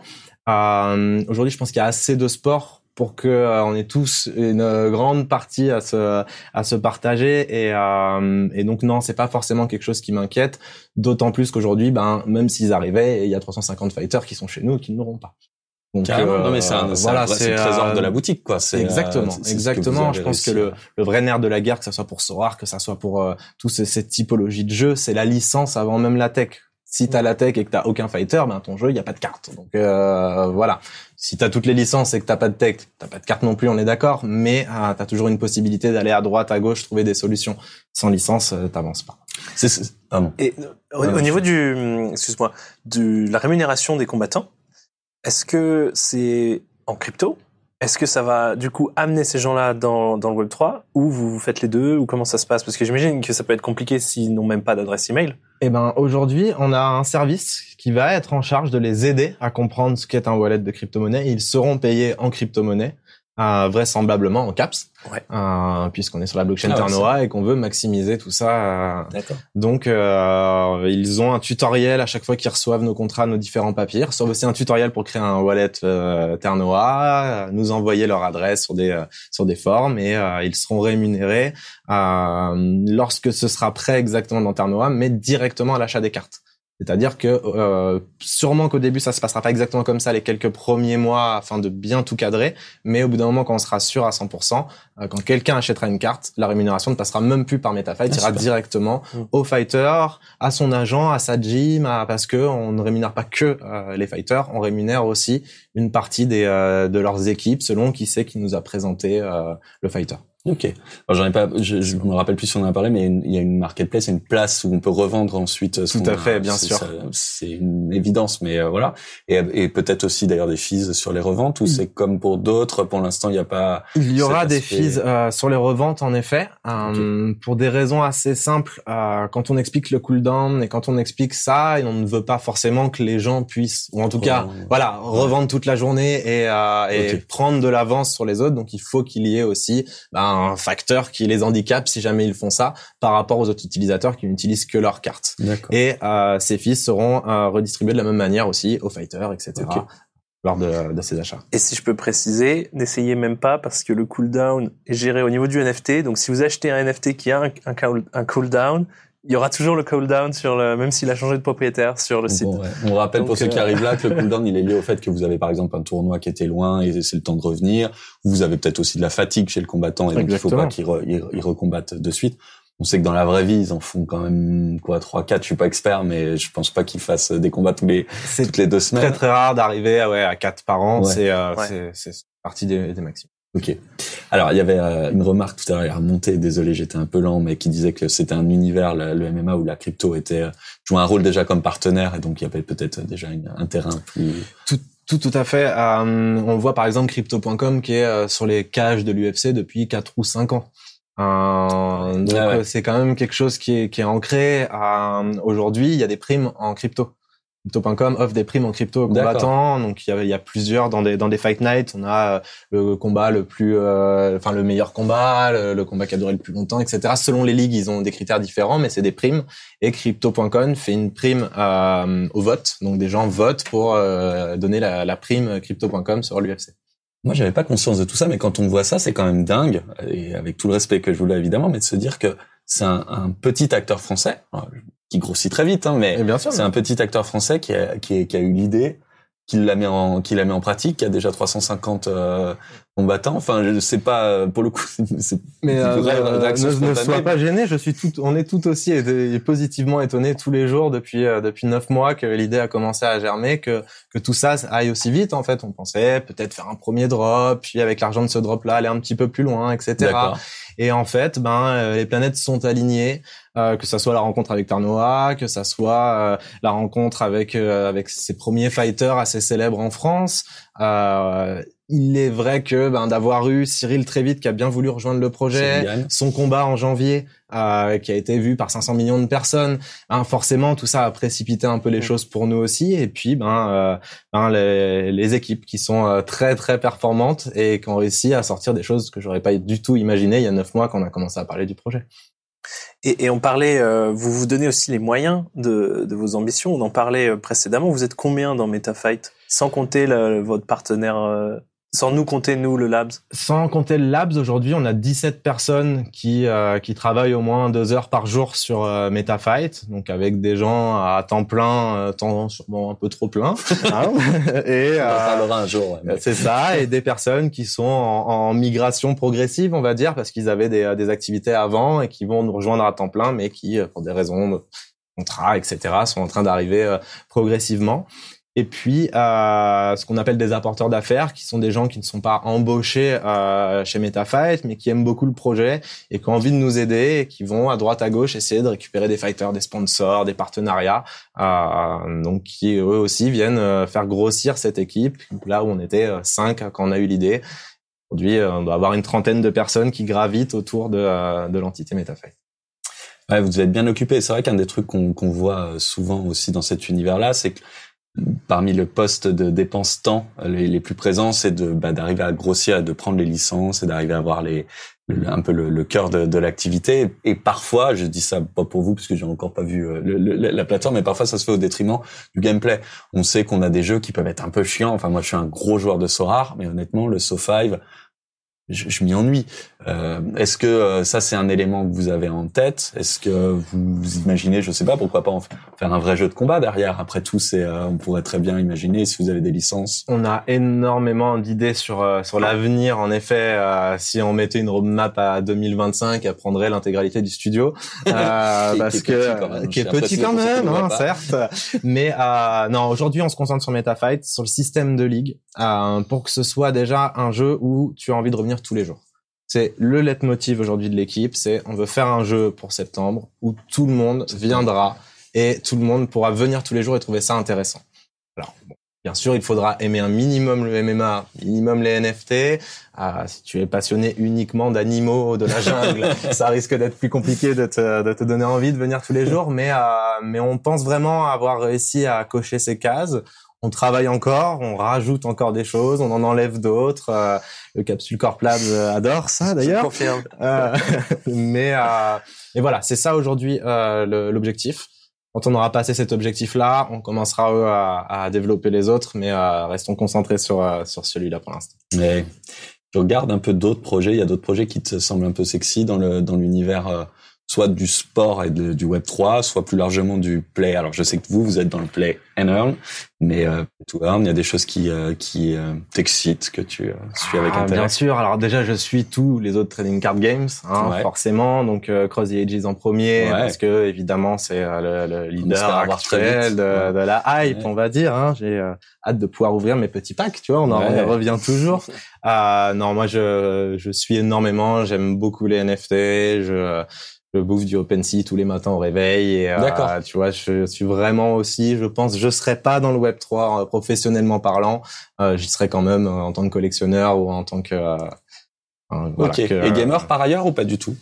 euh, aujourd'hui, je pense qu'il y a assez de sports pour que euh, on ait tous une euh, grande partie à se à se partager et euh, et donc non c'est pas forcément quelque chose qui m'inquiète d'autant plus qu'aujourd'hui ben même s'ils arrivaient il y a 350 fighters qui sont chez nous et qui ne l'auront pas donc Carrément. euh, non, mais c'est un, un voilà c'est le trésor euh, de la boutique, quoi. C'est, euh, Exactement, exactement. Je pense que le, le vrai nerf de la guerre, que ça soit pour Sorar, que ça soit pour euh, tous ces, cette typologie de jeux, c'est la licence avant même la tech. Si t'as la tech et que t'as aucun fighter, ben ton jeu il y a pas de carte. Donc euh, voilà. Si t'as toutes les licences et que t'as pas de tech, t'as pas de carte non plus, on est d'accord. Mais euh, t'as toujours une possibilité d'aller à droite, à gauche, trouver des solutions. Sans licence, euh, t'avances pas. C'est. Et au, au niveau du, excuse-moi, de la rémunération des combattants, est-ce que c'est en crypto? Est-ce que ça va du coup amener ces gens-là dans, dans le Web 3 ou vous faites les deux ou comment ça se passe? Parce que j'imagine que ça peut être compliqué s'ils n'ont même pas d'adresse email. Eh ben aujourd'hui, on a un service qui va être en charge de les aider à comprendre ce qu'est un wallet de crypto-monnaie. Ils seront payés en crypto-monnaie, euh, vraisemblablement en caps, Ouais. euh, puisqu'on est sur la blockchain Ah ouais, Ternoa et qu'on veut maximiser tout ça. euh. Donc, euh, ils ont un tutoriel à chaque fois qu'ils reçoivent nos contrats, nos différents papiers. Ils reçoivent aussi un tutoriel pour créer un wallet euh, Ternoa, nous envoyer leur adresse sur des euh, sur des formes et ils seront rémunérés euh, lorsque ce sera prêt exactement dans Ternoa, mais directement à l'achat des cartes. C'est-à-dire que euh, sûrement qu'au début ça se passera pas exactement comme ça les quelques premiers mois afin de bien tout cadrer, mais au bout d'un moment quand on sera sûr à 100%, euh, quand quelqu'un achètera une carte, la rémunération ne passera même plus par MetaFight, Ah, ira super. directement Mm. au fighter, à son agent, à sa gym, à- parce que on ne rémunère pas que euh, les fighters, on rémunère aussi une partie des euh, de leurs équipes selon qui c'est qui nous a présenté euh, le fighter. Ok. J'en ai pas, je, je me rappelle plus si on en a parlé, mais il y a une marketplace, une place où on peut revendre ensuite. ce Tout à a. fait, bien sûr. C'est une évidence, mais euh, voilà. Et, et peut-être aussi d'ailleurs des fees sur les reventes, ou c'est comme pour d'autres, pour l'instant, il n'y a pas. Il y aura des aspect- fees euh, sur les reventes en effet, euh, pour des raisons assez simples. euh, quand on explique le cooldown et quand on explique ça, et on ne veut pas forcément que les gens puissent, ou en tout cas, voilà, revendre toute la journée et, euh, et prendre de l'avance sur les autres. Donc il faut qu'il y ait aussi ben, un facteur qui les handicape si jamais ils font ça par rapport aux autres utilisateurs qui n'utilisent que leur carte. Et euh, ces fees seront euh, redistribués de la même manière aussi aux fighters, etc. Lors de, de ces achats. Et si je peux préciser, n'essayez même pas parce que le cooldown est géré au niveau du NFT. Donc si vous achetez un NFT qui a un, un cooldown, il y aura toujours le cooldown sur le, même s'il a changé de propriétaire sur le site. Bon, ouais. On rappelle Donc, pour ceux qui euh, arrivent là que le cooldown il est lié au fait que vous avez par exemple un tournoi qui était loin et c'est le temps de revenir. ou Vous avez peut-être aussi de la fatigue chez le combattant et donc il faut pas qu'il re- il- il recombatte de suite. On sait que dans la vraie vie ils en font quand même quoi trois quatre. Je suis pas expert mais je pense pas qu'ils fassent des combats tous les C'est toutes les deux très semaines. très rare d'arriver à, ouais, à 4 par an. Ouais. C'est euh, Ouais. c'est- c'est partie des, des maximums. Ok. Alors il y avait euh, une remarque tout à l'heure, il a remonté, désolé j'étais un peu lent, mais qui disait que c'était un univers, le, le MMA, où la crypto était euh, jouait un rôle déjà comme partenaire et donc il y avait peut-être déjà une- un terrain plus. Tout, tout, tout à fait. Euh, on voit par exemple crypto.com qui est euh, sur les cages de l'UFC depuis 4 ou 5 ans. Euh, donc Ouais, ouais. euh, c'est quand même quelque chose qui est, qui est ancré. Euh, Aujourd'hui, il y a des primes en crypto. Crypto.com offre des primes en crypto aux combattants. Donc il y a, y a plusieurs dans des dans des fight nights. On a euh, le combat le plus, euh, enfin le meilleur combat, le, le combat qui a duré le plus longtemps, etc. Selon les ligues, ils ont des critères différents, mais c'est des primes. Et Crypto.com fait une prime euh, au vote. Donc des gens votent pour euh, donner la, la prime Crypto.com sur l'UFC. Moi, j'avais pas conscience de tout ça, mais quand on voit ça, c'est quand même dingue, et avec tout le respect que je voulais évidemment, mais de se dire que c'est un, un petit acteur français, qui grossit très vite, hein, mais Et bien sûr. c'est un petit acteur français qui a, qui, a- qui a eu l'idée, qui l'a mis en, qui l'a mis en pratique, qui a déjà 350 euh, combattants. Enfin, je sais pas, pour le coup, c'est Mais euh, euh, ne, ne sois pas gêné, je suis tout, on est tout aussi et positivement étonné tous les jours depuis euh, depuis neuf mois que l'idée a commencé à germer, que que tout ça aille aussi vite. En fait, on pensait peut-être faire un premier drop, puis avec l'argent de ce drop là aller un petit peu plus loin, etc. Et en fait, ben euh, les planètes sont alignées, euh, que ça soit la rencontre avec Tarnoa, que ça soit euh, la rencontre avec euh, avec ses premiers fighters assez célèbres en France. Euh, il est vrai que ben, d'avoir eu Cyril très vite qui a bien voulu rejoindre le projet, son combat en janvier euh, qui a été vu par 500 millions de personnes, ben, forcément tout ça a précipité un peu les choses pour nous aussi. Et puis ben, euh, ben les, les équipes qui sont euh, très très performantes et qui ont réussi à sortir des choses que j'aurais pas du tout imaginé il y a neuf mois quand on a commencé à parler du projet. Et, et on parlait, euh, vous vous donnez aussi les moyens de, de vos ambitions. On en parlait euh, précédemment. Vous êtes combien dans MetaFight? Sans compter le- votre partenaire, euh, sans nous compter nous le Labs. Sans compter le Labs, aujourd'hui, on a 17 personnes qui euh, qui travaillent au moins deux heures par jour sur euh, MetaFight, donc avec des gens à temps plein, euh, temps sûrement un peu trop plein. hein. et On en euh, parlera un jour. ouais, mais- c'est ça, et des personnes qui sont en, en migration progressive, on va dire, parce qu'ils avaient des, des activités avant et qui vont nous rejoindre à temps plein, mais qui, euh, pour des raisons contrats, etc., sont en train d'arriver progressivement. Et puis, euh, ce qu'on appelle des apporteurs d'affaires, qui sont des gens qui ne sont pas embauchés euh, chez MetaFight, mais qui aiment beaucoup le projet et qui ont envie de nous aider et qui vont à droite à gauche essayer de récupérer des fighters, des sponsors, des partenariats, euh, donc qui eux aussi viennent euh, faire grossir cette équipe. Là où on était euh, cinq quand on a eu l'idée, aujourd'hui on doit avoir une trentaine de personnes qui gravitent autour de, de l'entité MetaFight. Ouais, vous êtes bien occupé. C'est vrai qu'un des trucs qu'on voit souvent aussi dans cet univers-là, c'est que parmi le poste de dépense temps les, les plus présents, c'est de bah, d'arriver à grossir, de prendre les licences et d'arriver à avoir les un peu le, cœur de, l'activité. Et parfois, je dis ça pas pour vous parce que j'ai encore pas vu euh, la plateforme, mais parfois ça se fait au détriment du gameplay. On sait qu'on a des jeux qui peuvent être un peu chiants. Enfin, moi, je suis un gros joueur de Sorar, mais honnêtement, le So 5 je, je m'y ennuie. Euh, Est-ce que euh, ça c'est un élément que vous avez en tête? Est-ce que vous, vous, imaginez, je sais pas, pourquoi pas en faire un vrai jeu de combat derrière? Après tout, c'est euh, on pourrait très bien imaginer si vous avez des licences. On a énormément d'idées sur euh, sur l'avenir. En effet, si on mettait une roadmap à 2025, elle prendrait l'intégralité du studio parce que qui est petit quand même, hein, certes. Mais non, aujourd'hui, on se concentre sur MetaFight, sur le système de ligue, pour que ce soit déjà un jeu où tu as envie de revenir tous les jours. C'est le leitmotiv aujourd'hui de l'équipe, c'est on veut faire un jeu pour septembre où tout le monde viendra et tout le monde pourra venir tous les jours et trouver ça intéressant. Alors, bien sûr, il faudra aimer un minimum le MMA, minimum les NFT. Ah, si tu es passionné uniquement d'animaux, de la jungle, ça risque d'être plus compliqué de te, de te, donner envie de venir tous les jours. Mais, euh, mais on pense vraiment avoir réussi à cocher ces cases on travaille encore, on rajoute encore des choses, on en enlève d'autres. Euh, le Capsule Corp Lab euh, adore ça d'ailleurs. Euh, mais euh, et voilà, c'est ça aujourd'hui euh, l'objectif. Quand on aura passé cet objectif-là, on commencera à, à, développer les autres, mais restons concentrés sur sur celui-là pour l'instant. Mais je regarde un peu d'autres projets. Il y a d'autres projets qui te semblent un peu sexy dans le dans l'univers soit du sport et du Web 3, soit plus largement du play. Alors je sais que vous, vous êtes dans le play and earn, mais euh, to earn, il y a des choses qui euh, qui euh, t'excitent, que tu euh, suis avec ah, intérêt. Bien sûr. Alors déjà, je suis tous les autres trading card games, hein, forcément. Donc euh, Cross the Ages en premier, parce que évidemment c'est le, le, leader actuel de, de, la hype, on va dire. Hein. J'ai hâte de pouvoir ouvrir mes petits packs. Tu vois, on en revient toujours. non, moi je je suis énormément. J'aime beaucoup les NFT. Je je bouffe du OpenSea tous les matins au réveil. Et, euh, tu vois, je suis vraiment aussi, je pense, je serais pas dans le Web 3 euh, professionnellement parlant. Euh, J'y serais quand même euh, en tant que collectionneur ou en tant que. Euh, ok. et gamer par ailleurs ou pas du tout?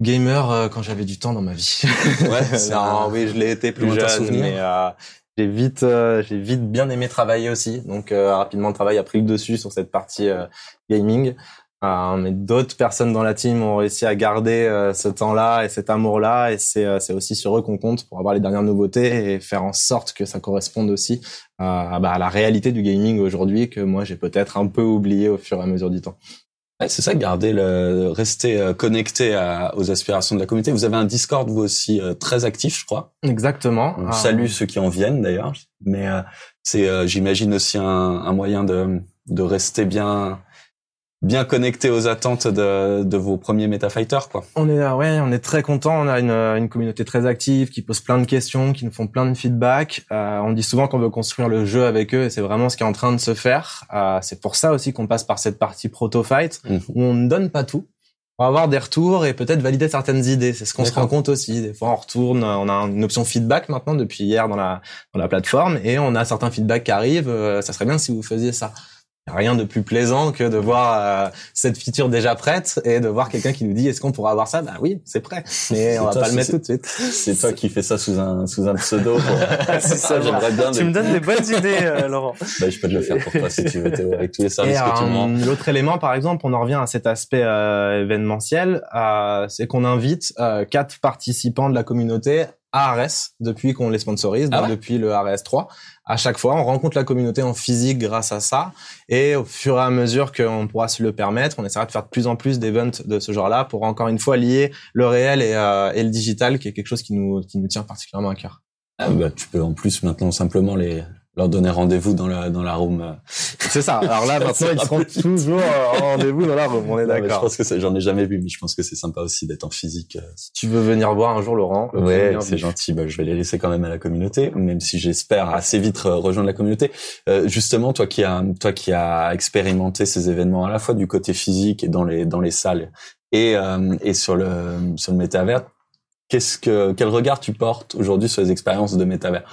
Gamer quand j'avais du temps dans ma vie. Ouais. non, oui, je l'ai été plus jeune, mais j'ai vite, j'ai vite bien aimé travailler aussi. Donc rapidement, le travail a pris le dessus sur cette partie gaming. Euh, mais d'autres personnes dans la team ont réussi à garder euh, ce temps-là et cet amour-là, et c'est euh, c'est aussi sur eux qu'on compte pour avoir les dernières nouveautés et faire en sorte que ça corresponde aussi bah, à la réalité du gaming aujourd'hui que moi j'ai peut-être un peu oublié au fur et à mesure du temps. c'est ça, garder le, rester connecté à, aux aspirations de la communauté. Vous avez un Discord vous aussi très actif, je crois. Exactement. On salue ceux qui en viennent d'ailleurs, mais c'est, j'imagine aussi un, un moyen de de rester bien bien connecté aux attentes de, de vos premiers MetaFighters, quoi. On est, ouais, on est très content. On a une, une communauté très active qui pose plein de questions, qui nous font plein de feedback. Euh, on dit souvent qu'on veut construire le jeu avec eux et c'est vraiment ce qui est en train de se faire. Euh, c'est pour ça aussi qu'on passe par cette partie proto-fight mhm. où on ne donne pas tout. Va avoir des retours et peut-être valider certaines idées. C'est ce qu'on se rend compte aussi. Des fois, on retourne, on a une option feedback maintenant depuis hier dans la, dans la plateforme et on a certains feedbacks qui arrivent. Euh, ça serait bien si vous faisiez ça rien de plus plaisant que de voir euh, cette feature déjà prête et de voir quelqu'un qui nous dit est-ce qu'on pourra avoir ça? Bah oui, c'est prêt, mais on va pas le mettre tout de suite. C'est toi qui fais ça sous un sous un pseudo. c'est ça. J'aimerais bien. Tu me donnes des bonnes idées, euh, Laurent. Bah, je peux te le faire pour toi si tu veux, Théo, avec tous les services que tu me L'autre élément, par exemple, on en revient à cet aspect euh, événementiel, c'est qu'on invite quatre participants de la communauté ARS depuis qu'on les sponsorise, ah depuis le ARS 3. À chaque fois, on rencontre la communauté en physique grâce à ça. Et au fur et à mesure qu'on pourra se le permettre, on essaiera de faire de plus en plus d'events de ce genre-là pour encore une fois lier le réel et, euh, et, le digital, qui est quelque chose qui nous, qui nous tient particulièrement à cœur. Ah bah, tu peux en plus maintenant simplement les leur donner rendez-vous dans la dans la room. euh. C'est ça. Alors là, maintenant, ils seront toujours euh, en rendez-vous dans la room. On est mais Je d'accord. pense que c'est- j'en ai jamais vu, mais je pense que c'est sympa aussi d'être en physique. euh. Si tu veux venir voir un jour, Laurent. Ouais, c'est gentil. Bah, je vais les laisser quand même à la communauté, même si j'espère assez vite re- rejoindre la communauté. Euh, justement, toi qui as toi qui as expérimenté ces événements à la fois du côté physique et dans les dans les salles et euh, et sur le sur le métavers, qu'est-ce que quel regard tu portes aujourd'hui sur les expériences de métavers?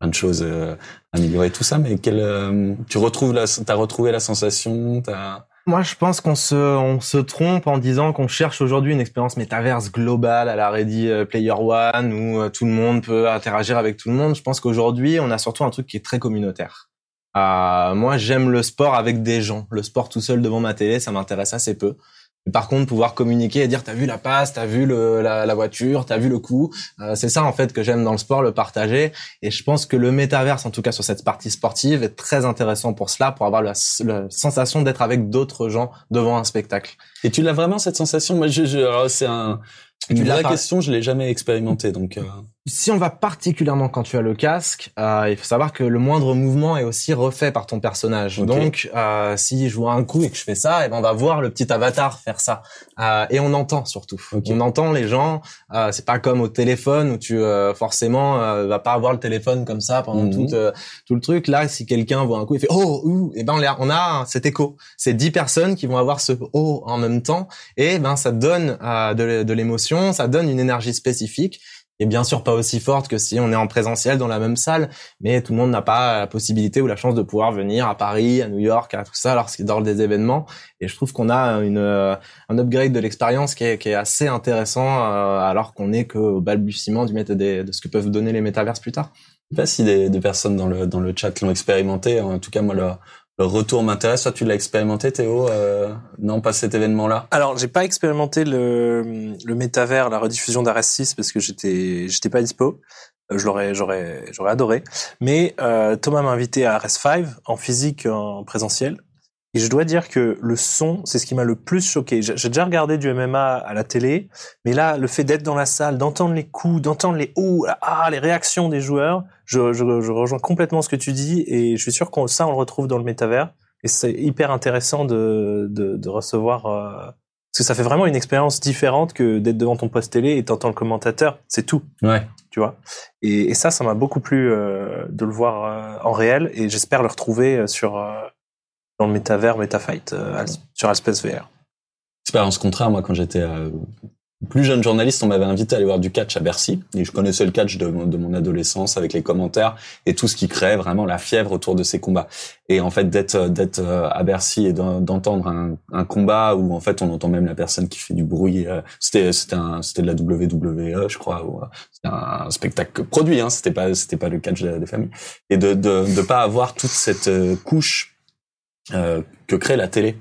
Plein de choses euh, améliorer tout ça, mais quel euh, tu retrouves la t'as retrouvé la sensation t'as Moi, je pense qu'on se, on se trompe en disant qu'on cherche aujourd'hui une expérience métaverse globale à la Ready euh, Player One où euh, tout le monde peut interagir avec tout le monde. Je pense qu'aujourd'hui, on a surtout un truc qui est très communautaire. Euh, moi, j'aime le sport avec des gens. Le sport tout seul devant ma télé, ça m'intéresse assez peu. Par contre, pouvoir communiquer et dire t'as vu la passe, t'as vu le, la, la voiture, t'as vu le coup, euh, c'est ça en fait que j'aime dans le sport, le partager. Et je pense que le métaverse, en tout cas sur cette partie sportive, est très intéressant pour cela, pour avoir la, la sensation d'être avec d'autres gens devant un spectacle. et tu l'as vraiment cette sensation? Moi, je, je- c'est un une vraie question. Je l'ai jamais expérimenté, donc. euh, Si on va particulièrement quand tu as le casque, euh, il faut savoir que le moindre mouvement est aussi refait par ton personnage. Donc, euh, si je vois un coup et que je fais ça, et ben on va voir le petit avatar faire ça. Euh, et on entend surtout. On entend les gens. Euh, c'est pas comme au téléphone où tu euh, forcément euh, vas pas avoir le téléphone comme ça pendant Mhm. tout euh, tout le truc. Là, si quelqu'un voit un coup, il fait oh ouh, et ben on a- on a cet écho. C'est dix personnes qui vont avoir ce oh en même temps, et ben ça donne euh, de, de l'émotion, ça donne une énergie spécifique et bien sûr pas aussi forte que si on est en présentiel dans la même salle, mais tout le monde n'a pas la possibilité ou la chance de pouvoir venir à Paris, à New York, à tout ça lorsqu'il dort des événements. Et je trouve qu'on a une euh, un upgrade de l'expérience qui est, qui est assez intéressant euh, alors qu'on est qu'au balbutiement du des- de ce que peuvent donner les métaverses plus tard. Je sais pas si des, des personnes dans le dans le chat l'ont expérimenté. En tout cas, moi, le, le retour m'intéresse. Toi, tu l'as expérimenté, Théo euh, Non, pas cet événement-là? Alors, j'ai pas expérimenté le, le métavers, la rediffusion d'RS6 parce que j'étais, j'étais pas dispo. Euh, Je l'aurais, j'aurais, j'aurais adoré. Mais euh, Thomas m'a invité à RS5 en physique, en présentiel. Et je dois dire que le son, c'est ce qui m'a le plus choqué. J'ai déjà regardé du MMA à la télé, mais là, le fait d'être dans la salle, d'entendre les coups, d'entendre les ouh, ah, les réactions des joueurs, je, je, je rejoins complètement ce que tu dis et je suis sûr qu'on ça, on le retrouve dans le métavers. Et c'est hyper intéressant de, de, de recevoir euh, parce que ça fait vraiment une expérience différente que d'être devant ton poste télé et t'entends le commentateur. C'est tout, Ouais. tu vois? Et, et ça, ça m'a beaucoup plu euh, de le voir euh, en réel et j'espère le retrouver sur dans le métavers, MetaFight, euh, sur Alspace VR. Expérience contraire, moi, quand j'étais euh, plus jeune journaliste, on m'avait invité à aller voir du catch à Bercy. Et je connaissais le catch de, mon- de mon adolescence avec les commentaires et tout ce qui créait vraiment la fièvre autour de ces combats. Et en fait, d'être d'être euh, à Bercy et d'en- d'entendre un, un combat où en fait on entend même la personne qui fait du bruit. euh, C'était c'était un c'était de la WWE, je crois. ou, euh, C'était un spectacle produit. Hein, c'était pas c'était pas le catch des, des familles. Et de de de pas avoir toute cette euh, couche euh, que crée la télé.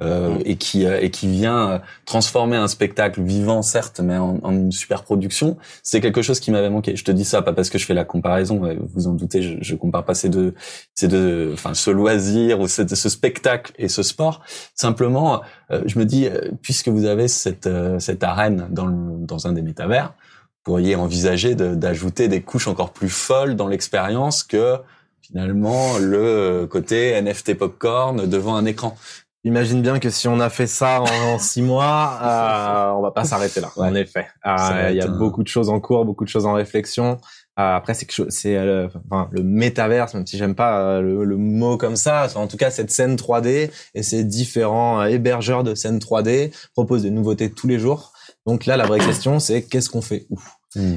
Euh, et qui euh, et qui vient euh, transformer un spectacle vivant certes mais en, en une super production c'est quelque chose qui m'avait manqué je te dis ça pas parce que je fais la comparaison vous en doutez je, je compare pas ces deux ces deux enfin ce loisir ou ce, ce spectacle et ce sport simplement euh, je me dis euh, puisque vous avez cette euh, cette arène dans le, dans un des métavers vous pourriez envisager de- d'ajouter des couches encore plus folles dans l'expérience que finalement le côté NFT popcorn devant un écran Imagine bien que si on a fait ça en, six mois, euh, on va pas s'arrêter là. Ouais. En effet, Euh, il y a un- beaucoup de choses en cours, beaucoup de choses en réflexion. Euh, après, c'est euh, enfin, le métaverse, même si j'aime pas le, le mot comme ça. En tout cas, cette scène 3D et ces différents hébergeurs de scènes 3D proposent des nouveautés tous les jours. Donc là, la vraie question, c'est qu'est-ce qu'on fait où?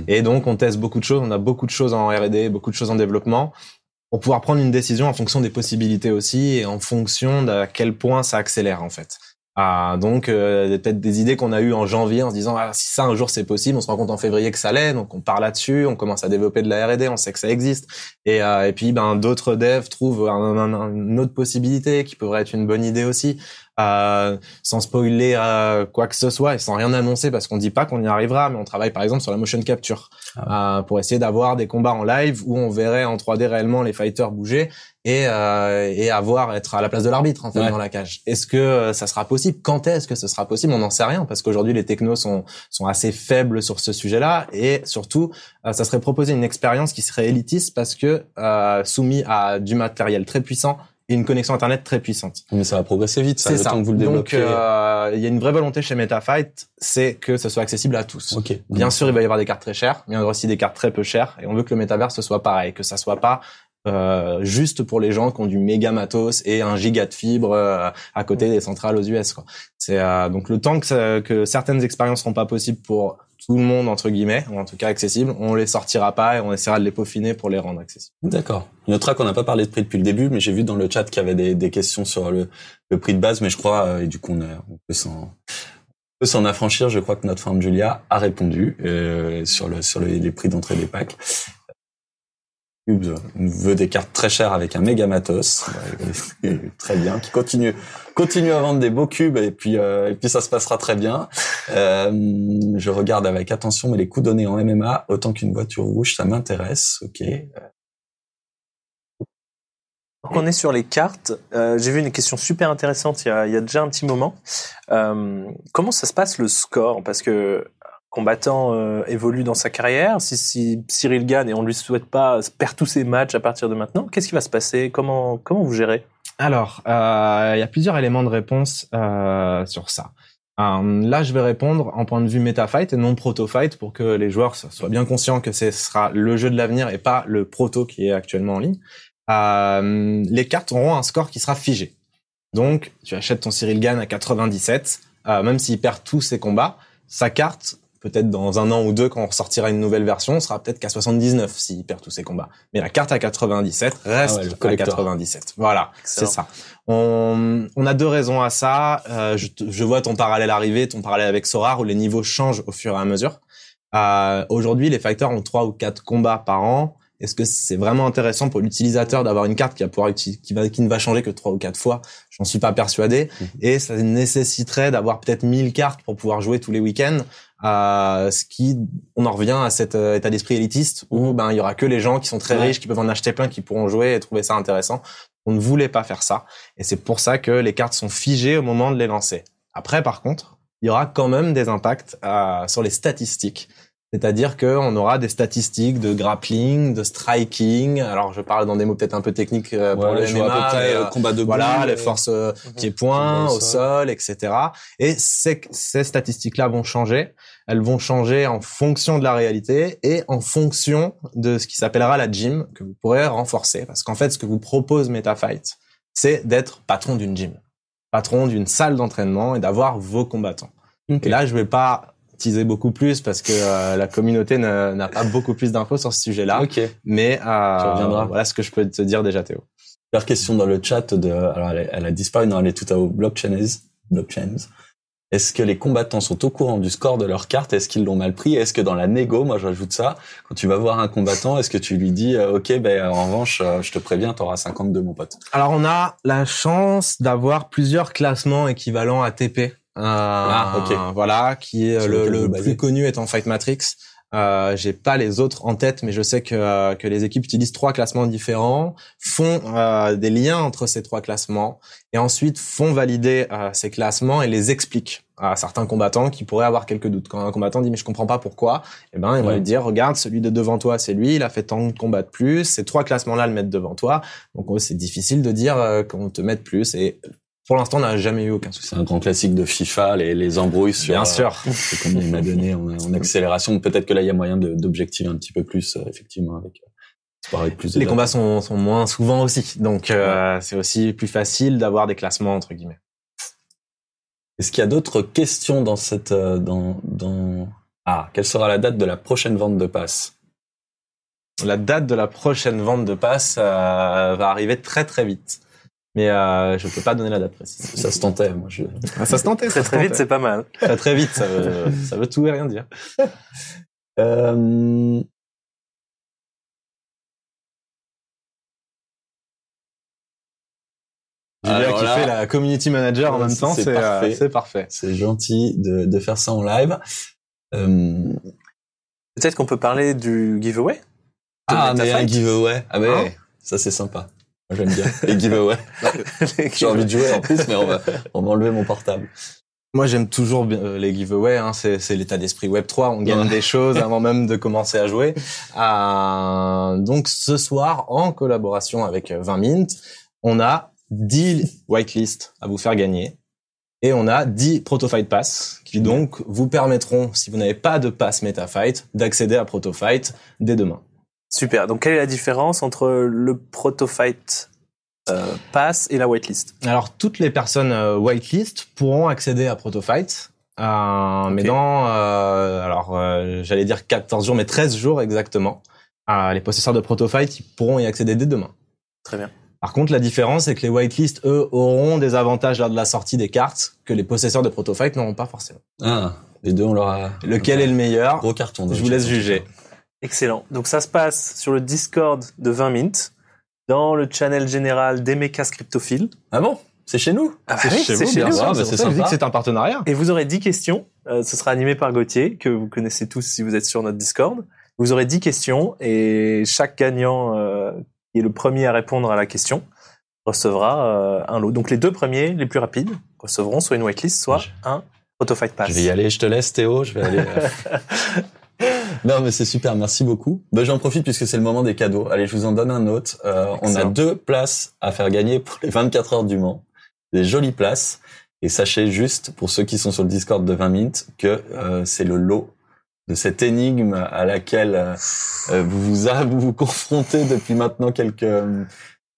Et donc, on teste beaucoup de choses. On a beaucoup de choses en R&D, beaucoup de choses en développement pour pouvoir prendre une décision en fonction des possibilités aussi et en fonction d'à quel point ça accélère en fait. Ah, donc euh, peut-être des idées qu'on a eues en janvier en se disant ah, si ça un jour c'est possible, on se rend compte en février que ça l'est, donc on part là-dessus, on commence à développer de la R&D, on sait que ça existe, et, euh, et puis ben d'autres devs trouvent un- une autre possibilité qui pourrait être une bonne idée aussi. Euh, sans spoiler euh, quoi que ce soit et sans rien annoncer parce qu'on dit pas qu'on y arrivera, mais on travaille par exemple sur la motion capture euh, pour essayer d'avoir des combats en live où on verrait en 3D réellement les fighters bouger et euh, et avoir être à la place de l'arbitre en fait Ouais. dans la cage. Est-ce que euh, ça sera possible? Quand est-ce que ce sera possible? On n'en sait rien parce qu'aujourd'hui les technos sont sont assez faibles sur ce sujet-là et surtout euh, ça serait proposer une expérience qui serait élitiste parce que euh, soumis à du matériel très puissant et une connexion internet très puissante. Mais ça va progresser vite, ça, C'est le ça. temps que vous le Donc développez. euh, il y a une vraie volonté chez MetaFight, c'est que ce soit accessible à tous. ok. Bien sûr, il va y avoir des cartes très chères, mais il y aura aussi des cartes très peu chères. Et on veut que le métaverse soit pareil, que ça soit pas euh, juste pour les gens qui ont du méga matos et un giga de fibre euh, à côté des centrales aux US. Quoi. C'est euh, donc le temps que, ça- que certaines expériences seront pas possibles pour tout le monde entre guillemets, ou en tout cas accessibles, on les sortira pas et on essaiera de les peaufiner pour les rendre accessibles. D'accord. Il notera qu'on n'a pas parlé de prix depuis le début, mais j'ai vu dans le chat qu'il y avait des, des questions sur le, le prix de base, mais je crois, euh, et du coup, on, on peut s'en peut s'en affranchir. Je crois que notre femme Julia a répondu euh, sur le sur le- les prix d'entrée des packs. Cube veut des cartes très chères avec un méga matos, très bien, qui continue continue à vendre des beaux cubes et puis euh, et puis ça se passera très bien. Euh, je regarde avec attention, mais les coups donnés en MMA autant qu'une voiture rouge, ça m'intéresse. Ok. Donc on est sur les cartes. Euh, J'ai vu une question super intéressante il y a, il y a déjà un petit moment. Euh, comment ça se passe le score? Parce que combattant euh, évolue dans sa carrière. Si, Cyril gagne et on lui souhaite pas perd tous ses matchs à partir de maintenant, qu'est-ce qui va se passer? Comment vous gérez? Alors, euh, il y a plusieurs éléments de réponse euh, sur ça. Là, je vais répondre en point de vue MetaFight et non proto-fight pour que les joueurs so- soient bien conscients que ce sera le jeu de l'avenir et pas le proto qui est actuellement en ligne. Les cartes auront un score qui sera figé. Donc, tu achètes ton Cyril Gann à 97, euh, même s'il perd tous ses combats, sa carte, peut-être dans un an ou deux, quand on ressortira une nouvelle version, sera peut-être qu'à 79 s'il perd tous ses combats. Mais la carte à 97 reste Ah ouais, à collector. 97. Voilà, c'est ça. On, on a deux raisons à ça. Euh, je, je vois ton parallèle arriver, ton parallèle avec Sorar, où les niveaux changent au fur et à mesure. Euh, Aujourd'hui, les fighters ont trois ou quatre combats par an. Est-ce que c'est vraiment intéressant pour l'utilisateur d'avoir une carte qui va pouvoir qui, va, qui ne va changer que trois ou quatre fois? J'en suis pas persuadé. Mhm. Et ça nécessiterait d'avoir peut-être 1000 cartes pour pouvoir jouer tous les week-ends. Euh, ce qui, on en revient à cet euh, état d'esprit élitiste où ben il y aura que les gens qui sont très Ouais. riches, qui peuvent en acheter plein, qui pourront jouer et trouver ça intéressant. On ne voulait pas faire ça. Et c'est pour ça que les cartes sont figées au moment de les lancer. Après, par contre, il y aura quand même des impacts euh, sur les statistiques. C'est-à-dire qu'on aura des statistiques de grappling, de striking. Alors, je parle dans des mots peut-être un peu techniques euh, pour Ouais, le à peu MMA. près mais, euh, euh, combat de voilà, les forces euh, Mhm. pieds-points, Au au sol. etc. Et ces, ces statistiques-là vont changer. Elles vont changer en fonction de la réalité et en fonction de ce qui s'appellera la gym que vous pourrez renforcer. Parce qu'en fait, ce que vous propose MetaFight, c'est d'être patron d'une gym, patron d'une salle d'entraînement et d'avoir vos combattants. Et là, je vais pas teaser beaucoup plus parce que euh, la communauté n'a pas beaucoup plus d'infos sur ce sujet-là. Ok. Mais euh, reviendra. voilà ce que je peux te dire déjà, Théo. Première question dans le chat de, alors elle, a- elle a disparu, non, elle est tout à haut, blockchains, blockchains. Est-ce que les combattants sont au courant du score de leur carte? Est-ce qu'ils l'ont mal pris? Est-ce que dans la négo, moi j'ajoute ça, quand tu vas voir un combattant, est-ce que tu lui dis, euh, ok, ben en revanche, euh, je te préviens, t'auras 52 mon pote. Alors on a la chance d'avoir plusieurs classements équivalents à TP. Euh, Ah, ok. Voilà, qui est Sur le, plus connu étant Fight Matrix. Euh, J'ai pas les autres en tête, mais je sais que, euh, que les équipes utilisent trois classements différents, font euh, des liens entre ces trois classements, et ensuite font valider euh, ces classements et les expliquent à certains combattants qui pourraient avoir quelques doutes. Quand un combattant dit mais je comprends pas pourquoi, eh ben vont Ouais. lui dire regarde celui de devant toi c'est lui, il a fait tant de combats de plus, ces trois classements là le mettent devant toi, donc c'est difficile de dire euh, qu'on te mette plus et pour l'instant on n'a jamais eu aucun souci. C'est un grand classique de FIFA, les, les embrouilles sur Bien euh, sûr. c'est combien il m'a donné en, en accélération. Peut-être que là il y a moyen d'objectiver un petit peu plus, euh, effectivement, avec, euh, avec plus de Les combats sont, sont moins souvent aussi, donc c'est aussi plus facile d'avoir des classements entre guillemets. Est-ce qu'il y a d'autres questions dans cette, dans, dans, ah, quelle sera la date de la prochaine vente de passes? La date de la prochaine vente de passe euh, va arriver très très vite, mais euh, je peux pas donner la date précise. Ça se tentait, moi je, Ah, ça se tentait, Très ça se très vite, c'est pas mal. très très vite, ça veut, ça veut tout et rien dire. Euh, Alors qui là- fait la community manager en même temps, c'est euh, parfait. c'est parfait. C'est gentil de, de faire ça en live. Euh, Peut-être qu'on peut parler du giveaway. ah, Meta mais un giveaway. Ah, Hein ça, c'est sympa. Moi, j'aime bien les giveaways. J'ai envie de jouer en plus, mais on va, on va enlever mon portable. Moi, j'aime toujours bien, euh, les giveaways. Hein, c'est c'est l'état d'esprit Web 3. On gagne des choses avant même de commencer à jouer. Euh, donc, ce soir, en collaboration avec euh, 20 Mint, on a 10 whitelists à vous faire gagner. Et on a 10 Protofight Pass qui donc vous permettront, si vous n'avez pas de pass MetaFight, d'accéder à Protofight dès demain. Super. Donc, quelle est la différence entre le Protofight euh, Pass et la whitelist? Alors, toutes les personnes euh, whitelist pourront accéder à Protofight. Euh, Mais dans, euh, alors, euh, j'allais dire 14 jours, mais 13 jours exactement. Euh, les possesseurs de Protofight ils pourront y accéder dès demain. Très bien. Par contre, la différence, c'est que les whitelists, eux, auront des avantages lors de la sortie des cartes que les possesseurs de Protofight n'auront pas forcément. Ah, les deux, on leur a. Lequel est le meilleur? Gros carton. Je vous laisse juger. Excellent. Donc, ça se passe sur le Discord de 20 Mint, dans le channel général des mécas cryptophiles. Ah bon? C'est chez nous? Ah, C'est bah oui, chez c'est vous, chez bien sûr. Ah, bah, C'est c'est sympa. que c'est un partenariat. Et vous aurez 10 questions. Euh, ce sera animé par Gauthier, que vous connaissez tous si vous êtes sur notre Discord. Vous aurez 10 questions et chaque gagnant euh, qui est le premier à répondre à la question recevra euh, un lot. Donc les deux premiers, les plus rapides, recevront soit une whitelist, soit un Protofight Pass. Je vais y aller, je te laisse Théo, je vais aller. non mais c'est super, merci beaucoup. Ben, J'en profite puisque c'est le moment des cadeaux. Allez, je vous en donne un autre. Euh, on a deux places à faire gagner pour les 24 heures du Mans. Des jolies places. Et sachez juste, pour ceux qui sont sur le Discord de 20 Mint, que euh, c'est le lot de cette énigme à laquelle euh, euh, vous, vous, a- vous vous confrontez depuis maintenant quelques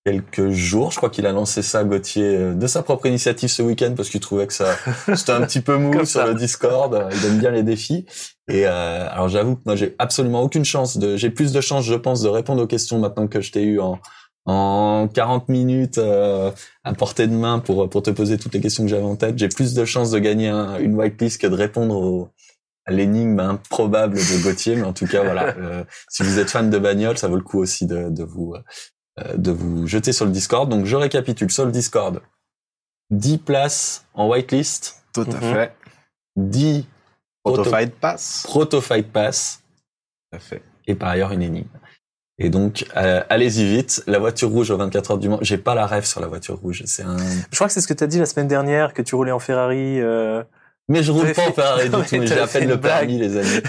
quelques jours. Je crois qu'il a lancé ça, Gauthier, euh, de sa propre initiative ce week-end parce qu'il trouvait que ça c'était un petit peu mou sur ça. le Discord. Il aime bien les défis. Et euh, alors j'avoue que moi j'ai absolument aucune chance de, j'ai plus de chance, je pense, de répondre aux questions maintenant que je t'ai eu en en 40 minutes euh, à portée de main pour pour te poser toutes les questions que j'avais en tête. J'ai plus de chances de gagner un- une whitelist que de répondre au, à l'énigme improbable de Gauthier. Mais en tout cas, voilà, euh, si vous êtes fan de bagnole, ça vaut le coup aussi de, de vous euh, de vous jeter sur le Discord. Donc je récapitule sur le Discord. 10 places en whitelist, Tout Mhm. à fait. 10 proto, Protofight pass. proto fight pass Tout à fait. et par ailleurs une énigme. Et donc euh, allez-y vite, la voiture rouge aux 24 heures du Mans. J'ai pas la rêve sur la voiture rouge, c'est un Je crois que c'est ce que tu as dit la semaine dernière, que tu roulais en Ferrari. euh, mais je roule pas en Ferrari du tout, j'ai à fait peine une le permis les amis.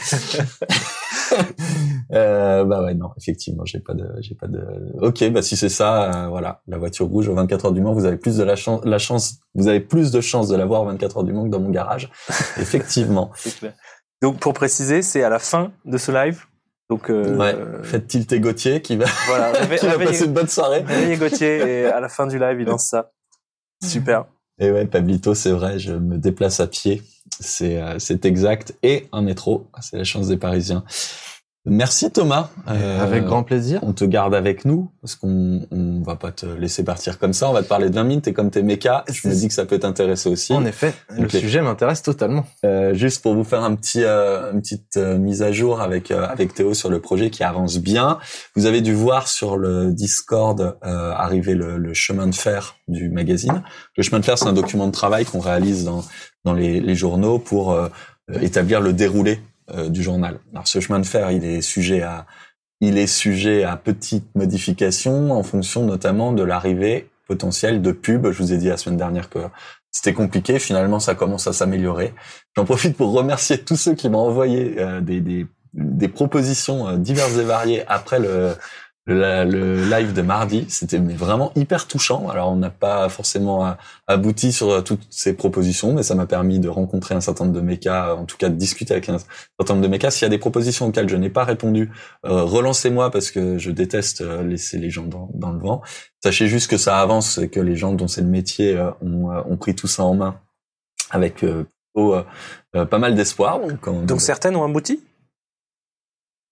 euh, bah ouais non, effectivement, j'ai pas de j'ai pas de OK, bah si c'est ça euh, voilà, la voiture rouge aux 24 heures du Mans, vous avez plus de la chance la chance vous avez plus de chances de l'avoir aux 24 heures du Mans que dans mon garage. effectivement. clair. Donc pour préciser, c'est à la fin de ce live. Donc euh, Ouais, faites tilter Gauthier qui va, voilà, qui va passer une bonne soirée. réveillez Gauthier et à la fin du live, il lance ça. Super. Et ouais, Pablito, c'est vrai, je me déplace à pied. C'est euh, c'est exact. Et un métro, c'est la chance des Parisiens. Merci Thomas. Euh, Avec grand plaisir. On te garde avec nous parce qu'on on va pas te laisser partir comme ça. On va te parler de 20 minutes. T'es comme t'es méca. Je me dis que ça peut t'intéresser aussi. En effet, le sujet m'intéresse totalement. Euh, juste pour vous faire un petit, euh, une petite euh, mise à jour avec euh, avec Théo sur le projet qui avance bien. Vous avez dû voir sur le Discord euh, arriver le, le chemin de fer du magazine. Le chemin de fer, c'est un document de travail qu'on réalise dans dans les, les journaux pour établir le déroulé euh, du journal. Alors ce chemin de fer, il est sujet à il est sujet à petites modifications en fonction notamment de l'arrivée potentielle de pubs. Je vous ai dit la semaine dernière que c'était compliqué. Finalement, ça commence à s'améliorer. J'en profite pour remercier tous ceux qui m'ont envoyé euh, des, des, des propositions euh, diverses et variées après le, le, live de mardi. C'était vraiment hyper touchant. Alors, on n'a pas forcément abouti sur euh, toutes ces propositions, mais ça m'a permis de rencontrer un certain nombre de mécas, en tout cas de discuter avec un certain nombre de mécas. S'il y a des propositions auxquelles je n'ai pas répondu, euh, relancez-moi parce que je déteste euh, laisser les gens dans, le vent. Sachez juste que ça avance et que les gens dont c'est le métier ont, pris tout ça en main avec pas mal d'espoir. Donc, on Donc certaines ont abouti?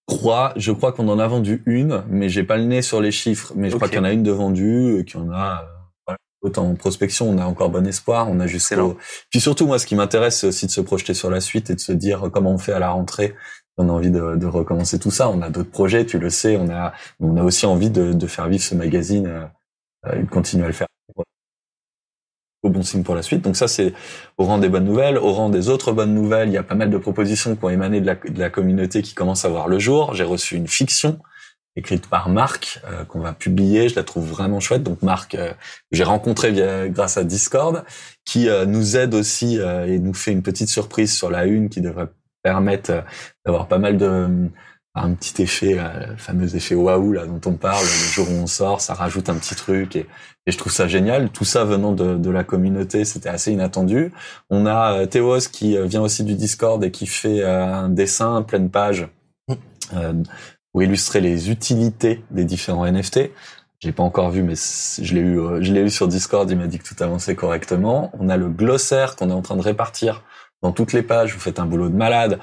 Crois, je crois qu'on en a vendu une, mais j'ai pas le nez sur les chiffres. Mais je crois qu'il y en a une de vendue, et qu'il y en a. euh, voilà. Autant en prospection, on a encore bon espoir. On a jusqu'au. Puis surtout, moi, ce qui m'intéresse, c'est aussi de se projeter sur la suite et de se dire comment on fait à la rentrée. On a envie de, de recommencer tout ça. On a d'autres projets, tu le sais. On a, on a aussi envie de, de faire vivre ce magazine euh, euh, et de continuer à le faire. Bon signe pour la suite. Donc ça, c'est au rang des bonnes nouvelles. Au rang des autres bonnes nouvelles, il y a pas mal de propositions qui ont émané de la, communauté qui commencent à voir le jour. J'ai reçu une fiction écrite par Marc euh, qu'on va publier. Je la trouve vraiment chouette. Donc Marc, euh, j'ai rencontré grâce à Discord, qui euh, nous aide aussi et nous fait une petite surprise sur la une qui devrait permettre d'avoir pas mal de un petit effet, le fameux effet waouh là dont on parle. Le jour où on sort, ça rajoute un petit truc et, je trouve ça génial. Tout ça venant de, la communauté, c'était assez inattendu. On a Théos qui vient aussi du Discord et qui fait un dessin pleine page pour illustrer les utilités des différents NFT. J'ai pas encore vu, mais je l'ai eu, je l'ai eu sur Discord. Il m'a dit que tout avançait correctement. On a le glossaire qu'on est en train de répartir dans toutes les pages. Vous faites un boulot de malade.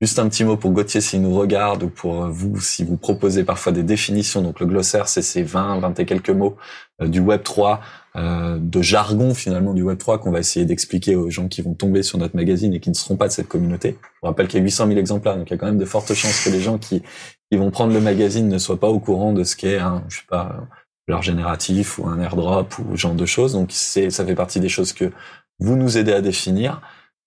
Juste un petit mot pour Gauthier s'il nous regarde ou pour vous si vous proposez parfois des définitions. Donc le glossaire, c'est ces 20, 20 et quelques mots euh, du Web 3, euh, de jargon finalement du Web 3 qu'on va essayer d'expliquer aux gens qui vont tomber sur notre magazine et qui ne seront pas de cette communauté. Je rappelle qu'il y a 800 000 exemplaires, donc il y a quand même de fortes chances que les gens qui, qui vont prendre le magazine ne soient pas au courant de ce qu'est un, je sais pas, leur génératif ou un airdrop ou ce genre de choses. Donc c'est, ça fait partie des choses que vous nous aidez à définir.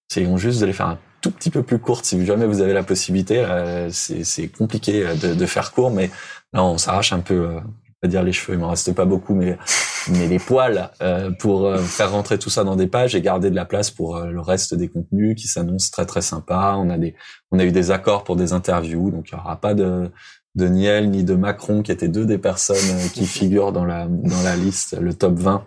Essayons juste de les faire un tout petit peu plus courtes si jamais vous avez la possibilité. Euh, c'est compliqué euh, de, de, faire court, mais là on s'arrache un peu. Euh, pas dire les cheveux, il m'en reste pas beaucoup, mais mais les poils pour faire rentrer tout ça dans des pages et garder de la place pour le reste des contenus qui s'annoncent très très sympa. On a des on a eu des accords pour des interviews, donc il y aura pas de de Niel ni de Macron qui étaient deux des personnes qui figurent dans la dans la liste, le top 20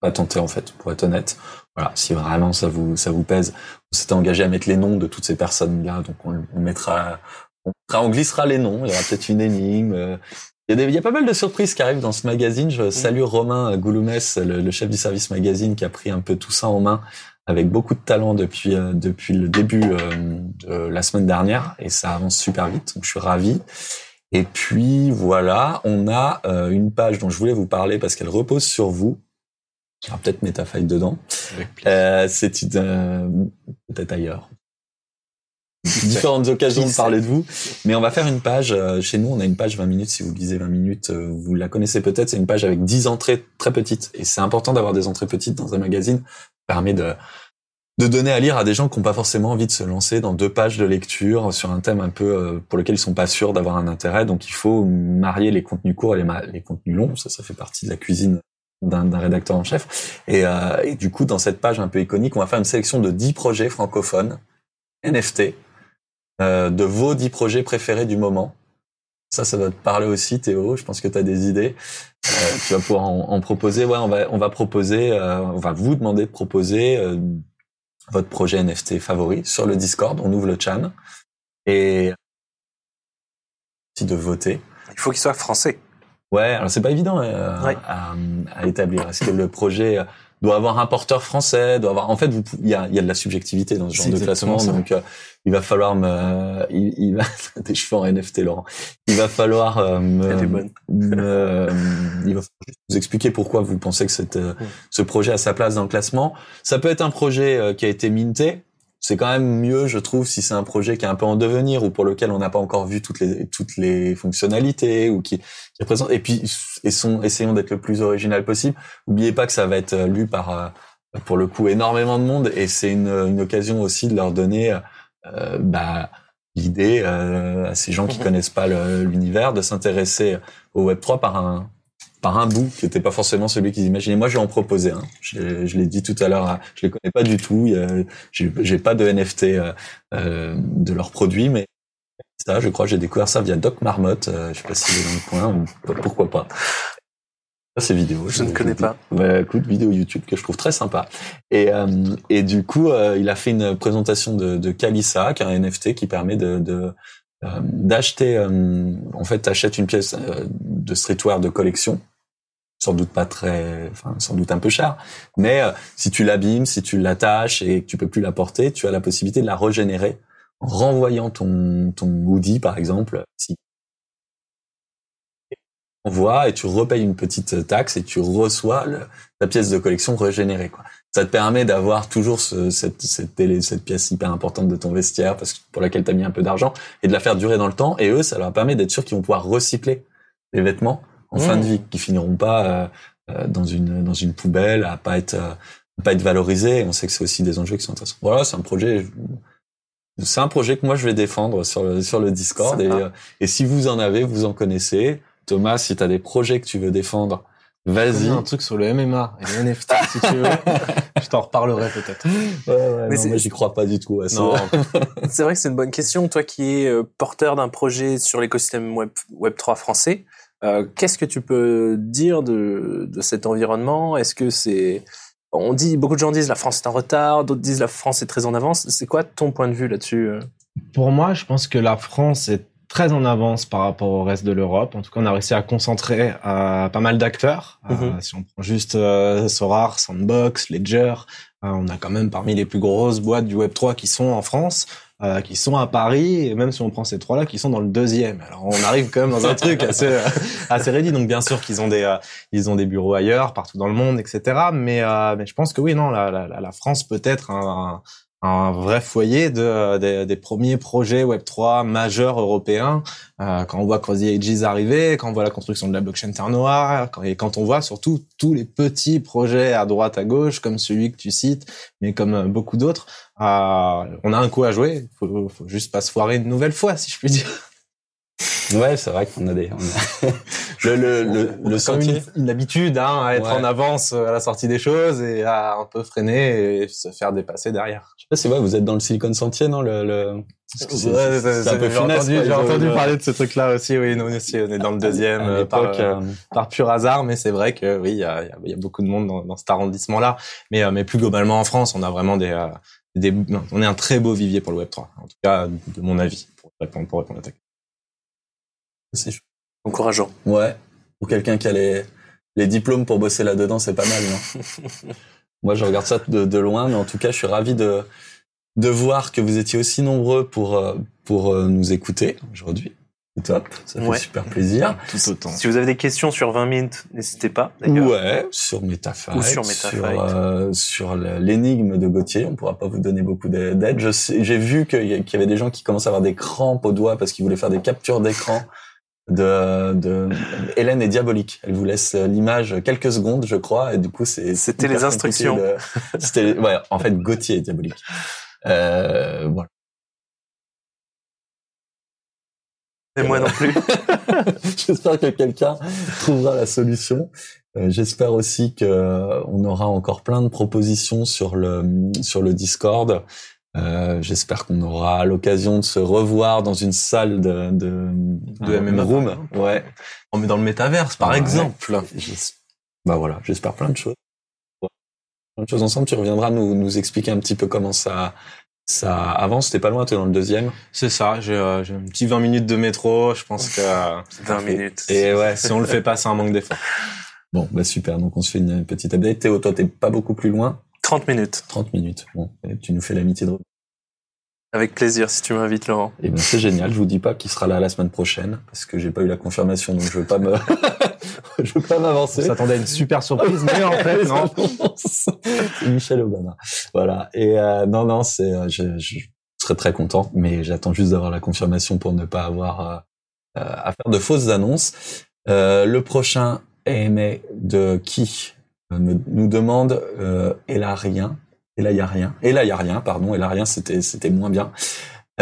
pas tenté en fait, pour être honnête. Voilà, si vraiment ça vous ça vous pèse, on s'était engagé à mettre les noms de toutes ces personnes là, donc on, mettra, on, on, glissera les noms. Il y aura peut-être une énigme. Il y, a des, il y a pas mal de surprises qui arrivent dans ce magazine. Je salue Romain Gouloumès, le, le, chef du service magazine, qui a pris un peu tout ça en main avec beaucoup de talent depuis euh, depuis le début euh, de la semaine dernière et ça avance super vite. Donc je suis ravi. Et puis voilà, on a euh, une page dont je voulais vous parler parce qu'elle repose sur vous. Il y aura peut-être Metafight dedans. Euh, c'est une euh, peut-être ailleurs. Différentes occasions de parler de vous, mais on va faire une page. Euh, chez nous, on a une page 20 minutes. Si vous lisez 20 minutes, vous la connaissez peut-être. C'est une page avec 10 entrées très petites, et c'est important d'avoir des entrées petites dans un magazine. Ça permet de de donner à lire à des gens qui n'ont pas forcément envie de se lancer dans deux pages de lecture sur un thème un peu euh, pour lequel ils sont pas sûrs d'avoir un intérêt. Donc il faut marier les contenus courts et les, les contenus longs. Ça, ça fait partie de la cuisine d'un rédacteur en chef. Et, euh, et, du coup, dans cette page un peu iconique, on va faire une sélection de 10 projets francophones NFT euh, de vos 10 projets préférés du moment. Ça, ça va te parler aussi, Théo. Je pense que tu as des idées. Euh, tu vas pouvoir en, proposer. Ouais, on va, on va proposer, on va vous demander de proposer votre projet NFT favori sur le Discord. On ouvre le chan et de voter. Il faut qu'il soit français. Ouais, alors c'est pas évident euh, à, à, établir. Est-ce que le projet doit avoir un porteur français, doit avoir. En fait, il y a, y a de la subjectivité dans ce genre de classement, donc euh, il va falloir me, il, il va des cheveux en NFT, Laurent. Il va falloir euh, me, me, il va falloir juste vous expliquer pourquoi vous pensez que cette, euh, ce projet a sa place dans le classement. Ça peut être un projet qui a été minté, c'est quand même mieux, je trouve, si c'est un projet qui est un peu en devenir ou pour lequel on n'a pas encore vu toutes les toutes les fonctionnalités ou qui, qui présente. Et puis, essayons d'être le plus original possible. N'oubliez pas que ça va être euh, lu par euh, pour le coup énormément de monde et c'est une, une occasion aussi de leur donner euh, bah, l'idée euh, à ces gens qui connaissent pas l'univers de s'intéresser au Web 3 par un par un bout qui n'était pas forcément celui qu'ils imaginaient. Moi, je vais en proposer un. Je, je l'ai dit tout à l'heure. Je les connais pas du tout. J'ai pas de NFT euh, euh, de leurs produits, mais ça, je crois, j'ai découvert ça via Doc Marmotte. Euh, je sais pas s'il est dans le coin ou pourquoi pas. Ça, c'est vidéo. Je, ne connais pas. Bah, écoute, vidéo YouTube que je trouve très sympa. Et, euh, et du coup, euh, il a fait une présentation de, de Kalissa, qui est un NFT qui permet de, de d'acheter. en fait, t'achètes une pièce de streetwear de collection sans doute pas très, enfin sans doute un peu cher, mais euh, si tu l'abîmes, si tu l'attaches et que tu peux plus la porter, tu as la possibilité de la régénérer en renvoyant ton ton hoodie par exemple. Si envoie et tu repayes une petite taxe et tu reçois le, ta pièce de collection régénérée quoi. Ça te permet d'avoir toujours ce, cette cette télé, cette pièce hyper importante de ton vestiaire parce que pour laquelle tu as mis un peu d'argent et de la faire durer dans le temps et eux ça leur permet d'être sûr qu'ils vont pouvoir recycler les vêtements en fin de mmh. vie, qui finiront pas euh, dans une dans une poubelle, à pas être euh, à pas être valorisé. On sait que c'est aussi des enjeux qui sont intéressants. Voilà, c'est un projet. C'est un projet que moi je vais défendre sur le sur le Discord et, euh, et si vous en avez, vous en connaissez. Thomas, si tu as des projets que tu veux défendre, vas-y. un truc sur le MMA et le NFT, si tu veux. Je t'en reparlerai peut-être. Ouais, ouais, Mais non, moi j'y crois pas du tout. à ça. Non, C'est vrai que c'est une bonne question. Toi qui es euh, porteur d'un projet sur l'écosystème web, web 3 français, euh, qu'est-ce que tu peux dire de, de cet environnement? Est-ce que c'est... On dit, beaucoup de gens disent la France est en retard, d'autres disent la France est très en avance. C'est quoi ton point de vue là-dessus euh? Pour moi, je pense que la France est très en avance par rapport au reste de l'Europe. En tout cas, on a réussi à concentrer euh, pas mal d'acteurs. Euh, Mhm. si on prend juste euh, Sorar, Sandbox, Ledger, euh, on a quand même parmi les plus grosses boîtes du Web 3 qui sont en France, euh, qui sont à Paris, et même si on prend ces trois-là, qui sont dans le deuxième. Alors, on arrive quand même dans un truc assez euh, assez ready. Donc, bien sûr qu'ils ont des euh, ils ont des bureaux ailleurs, partout dans le monde, etc. Mais euh, mais je pense que oui, non, la la, la France peut être un, un vrai foyer de, euh, des, des premiers projets Web3 majeurs européens. Quand on voit Cross the Ages arriver, quand on voit la construction de la blockchain Terre Noire, et quand on voit surtout tous les petits projets à droite, à gauche, comme celui que tu cites, mais comme beaucoup d'autres, on a un coup à jouer. Faut, faut juste pas se foirer une nouvelle fois, si je puis dire. Ouais, c'est vrai qu'on a des. on a- le le le, le sentier. une, une habitude hein, à être Ouais. en avance à la sortie des choses et à un peu freiner et se faire dépasser derrière. Je sais pas si ouais, vous êtes dans le Silicon Sentier, non le, le... C'est- Ouais, c'est un peu j'ai entendu, quoi, parler de ce truc-là aussi. Oui, nous aussi, on est dans le deuxième À euh, par, euh, euh, par pur hasard, mais c'est vrai que oui, il y a, il y a- il y a beaucoup de monde dans, dans cet arrondissement-là. Mais, euh, mais plus globalement en France, on a vraiment des, euh, des, on est un très beau vivier pour le Web 3. En tout cas, de mon avis, pour répondre, pour répondre à ta question. c'est Encourageant. Ouais. Pour quelqu'un qui a les, les diplômes pour bosser là-dedans, c'est pas mal, non Moi, je regarde ça de, de loin, mais en tout cas, je suis ravi de, de voir que vous étiez aussi nombreux pour, euh, pour euh, nous écouter aujourd'hui. Top, ça fait Ouais. super plaisir. Tout autant. Si vous avez des questions sur 20 minutes, n'hésitez pas. Ouais, sur Metafight, Ou sur Metafight. sur, euh, sur l'énigme de Gauthier. On pourra pas vous donner beaucoup d'a- d'aide. J'ai vu qu'il y, avait des gens qui commencent à avoir des crampes aux doigts parce qu'ils voulaient faire des captures d'écran de, de Hélène est diabolique. Elle vous laisse euh, l'image quelques secondes, je crois, et du coup c'est. C'était les instructions. de- C'était ouais, en fait Gauthier est diabolique. Euh, voilà. Et moi non plus. J'espère que quelqu'un trouvera la solution. Euh, J'espère aussi que euh, on aura encore plein de propositions sur le sur le Discord. Euh, J'espère qu'on aura l'occasion de se revoir dans une salle de de, De un MMA, room. Ouais. On met dans le métaverse, par exemple. Bah voilà, j'espère plein de choses. Plein de choses ensemble. Tu reviendras nous nous expliquer un petit peu comment ça ça avance. T'es pas loin, t'es dans le deuxième. C'est ça. J'ai euh, j'ai un petit 20 minutes de métro. Je pense que euh, 20 minutes. Et ouais, si on le fait pas, c'est un manque d'effort. Bon, bah super. Donc on se fait une petite update. Théo, toi, t'es pas beaucoup plus loin. 30 minutes. 30 minutes. Bon, et tu nous fais l'amitié de. Avec plaisir si tu m'invites, Laurent. Eh ben c'est génial. Je vous dis pas qu'il sera là la semaine prochaine parce que j'ai pas eu la confirmation, donc je veux pas me, je veux pas On m'avancer. s'attendait à une super surprise, mais en fait, non. c'est Michel Obama. Voilà. Et euh, non, non, c'est, euh, je, je serais très content, mais j'attends juste d'avoir la confirmation pour ne pas avoir euh, euh, à faire de fausses annonces. Euh, le prochain AMA de qui euh, nous demande euh, et là rien. Et là, il y a rien. Et là, il y a rien, pardon. Et là, rien, c'était, c'était moins bien.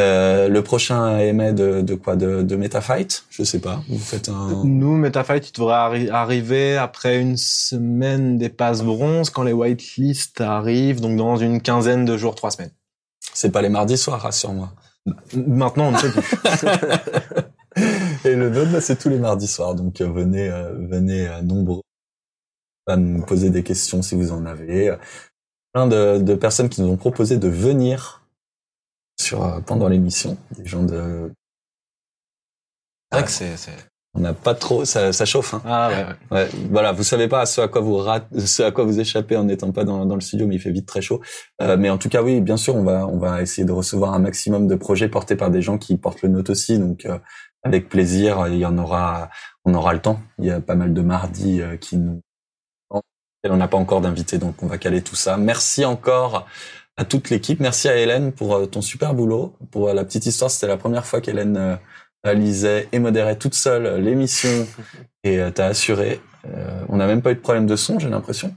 Euh, le prochain AMA de, de quoi? De, de MetaFight? Je sais pas. Vous faites un... Nous, MetaFight, il devrait arri- arriver après une semaine des passes bronze quand les whitelists arrivent, donc dans une quinzaine de jours, trois semaines. C'est pas les mardis soirs, rassure-moi. Maintenant, on ne peut plus. Et le nôtre, bah, c'est tous les mardis soirs. Donc euh, venez, euh, venez euh, nombreux à nous poser des questions si vous en avez. Plein de, de personnes qui nous ont proposé de venir sur euh, pendant l'émission. Des gens de, que c'est, c'est... on n'a pas trop, ça, ça chauffe. Hein. Ah ouais, ouais. Ouais, voilà, vous savez pas ce à quoi vous rate, ce à quoi vous échappez en n'étant pas dans, dans le studio, mais il fait vite très chaud. Euh, mais en tout cas, oui, bien sûr, on va on va essayer de recevoir un maximum de projets portés par des gens qui portent le note aussi. Donc, euh, avec plaisir, il y en aura, on aura le temps. Il y a pas mal de mardis euh, qui nous, on n'a pas encore d'invités, donc on va caler tout ça. Merci encore à toute l'équipe. Merci à Hélène pour euh, ton super boulot. Pour euh, la petite histoire, c'était la première fois qu'Hélène euh, réalisait et modérait toute seule l'émission et t'as assuré. Euh, on n'a même pas eu de problème de son, j'ai l'impression.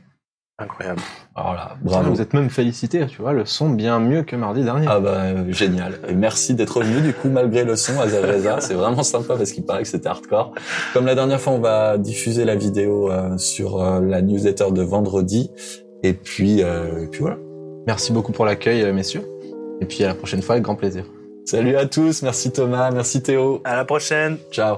Incroyable. Alors là, bravo. Vous êtes même félicité, tu vois, le son bien mieux que mardi dernier. Ah bah euh, génial. Et merci d'être revenu du coup malgré le son à Zavreza. C'est vraiment sympa parce qu'il paraît que c'était hardcore. Comme la dernière fois, on va diffuser la vidéo euh, sur la newsletter de vendredi. Et puis, euh, et puis voilà. Merci beaucoup pour l'accueil, euh, messieurs. Et puis à la prochaine fois, avec grand plaisir. Salut à tous. Merci Thomas. Merci Théo. À la prochaine. Ciao.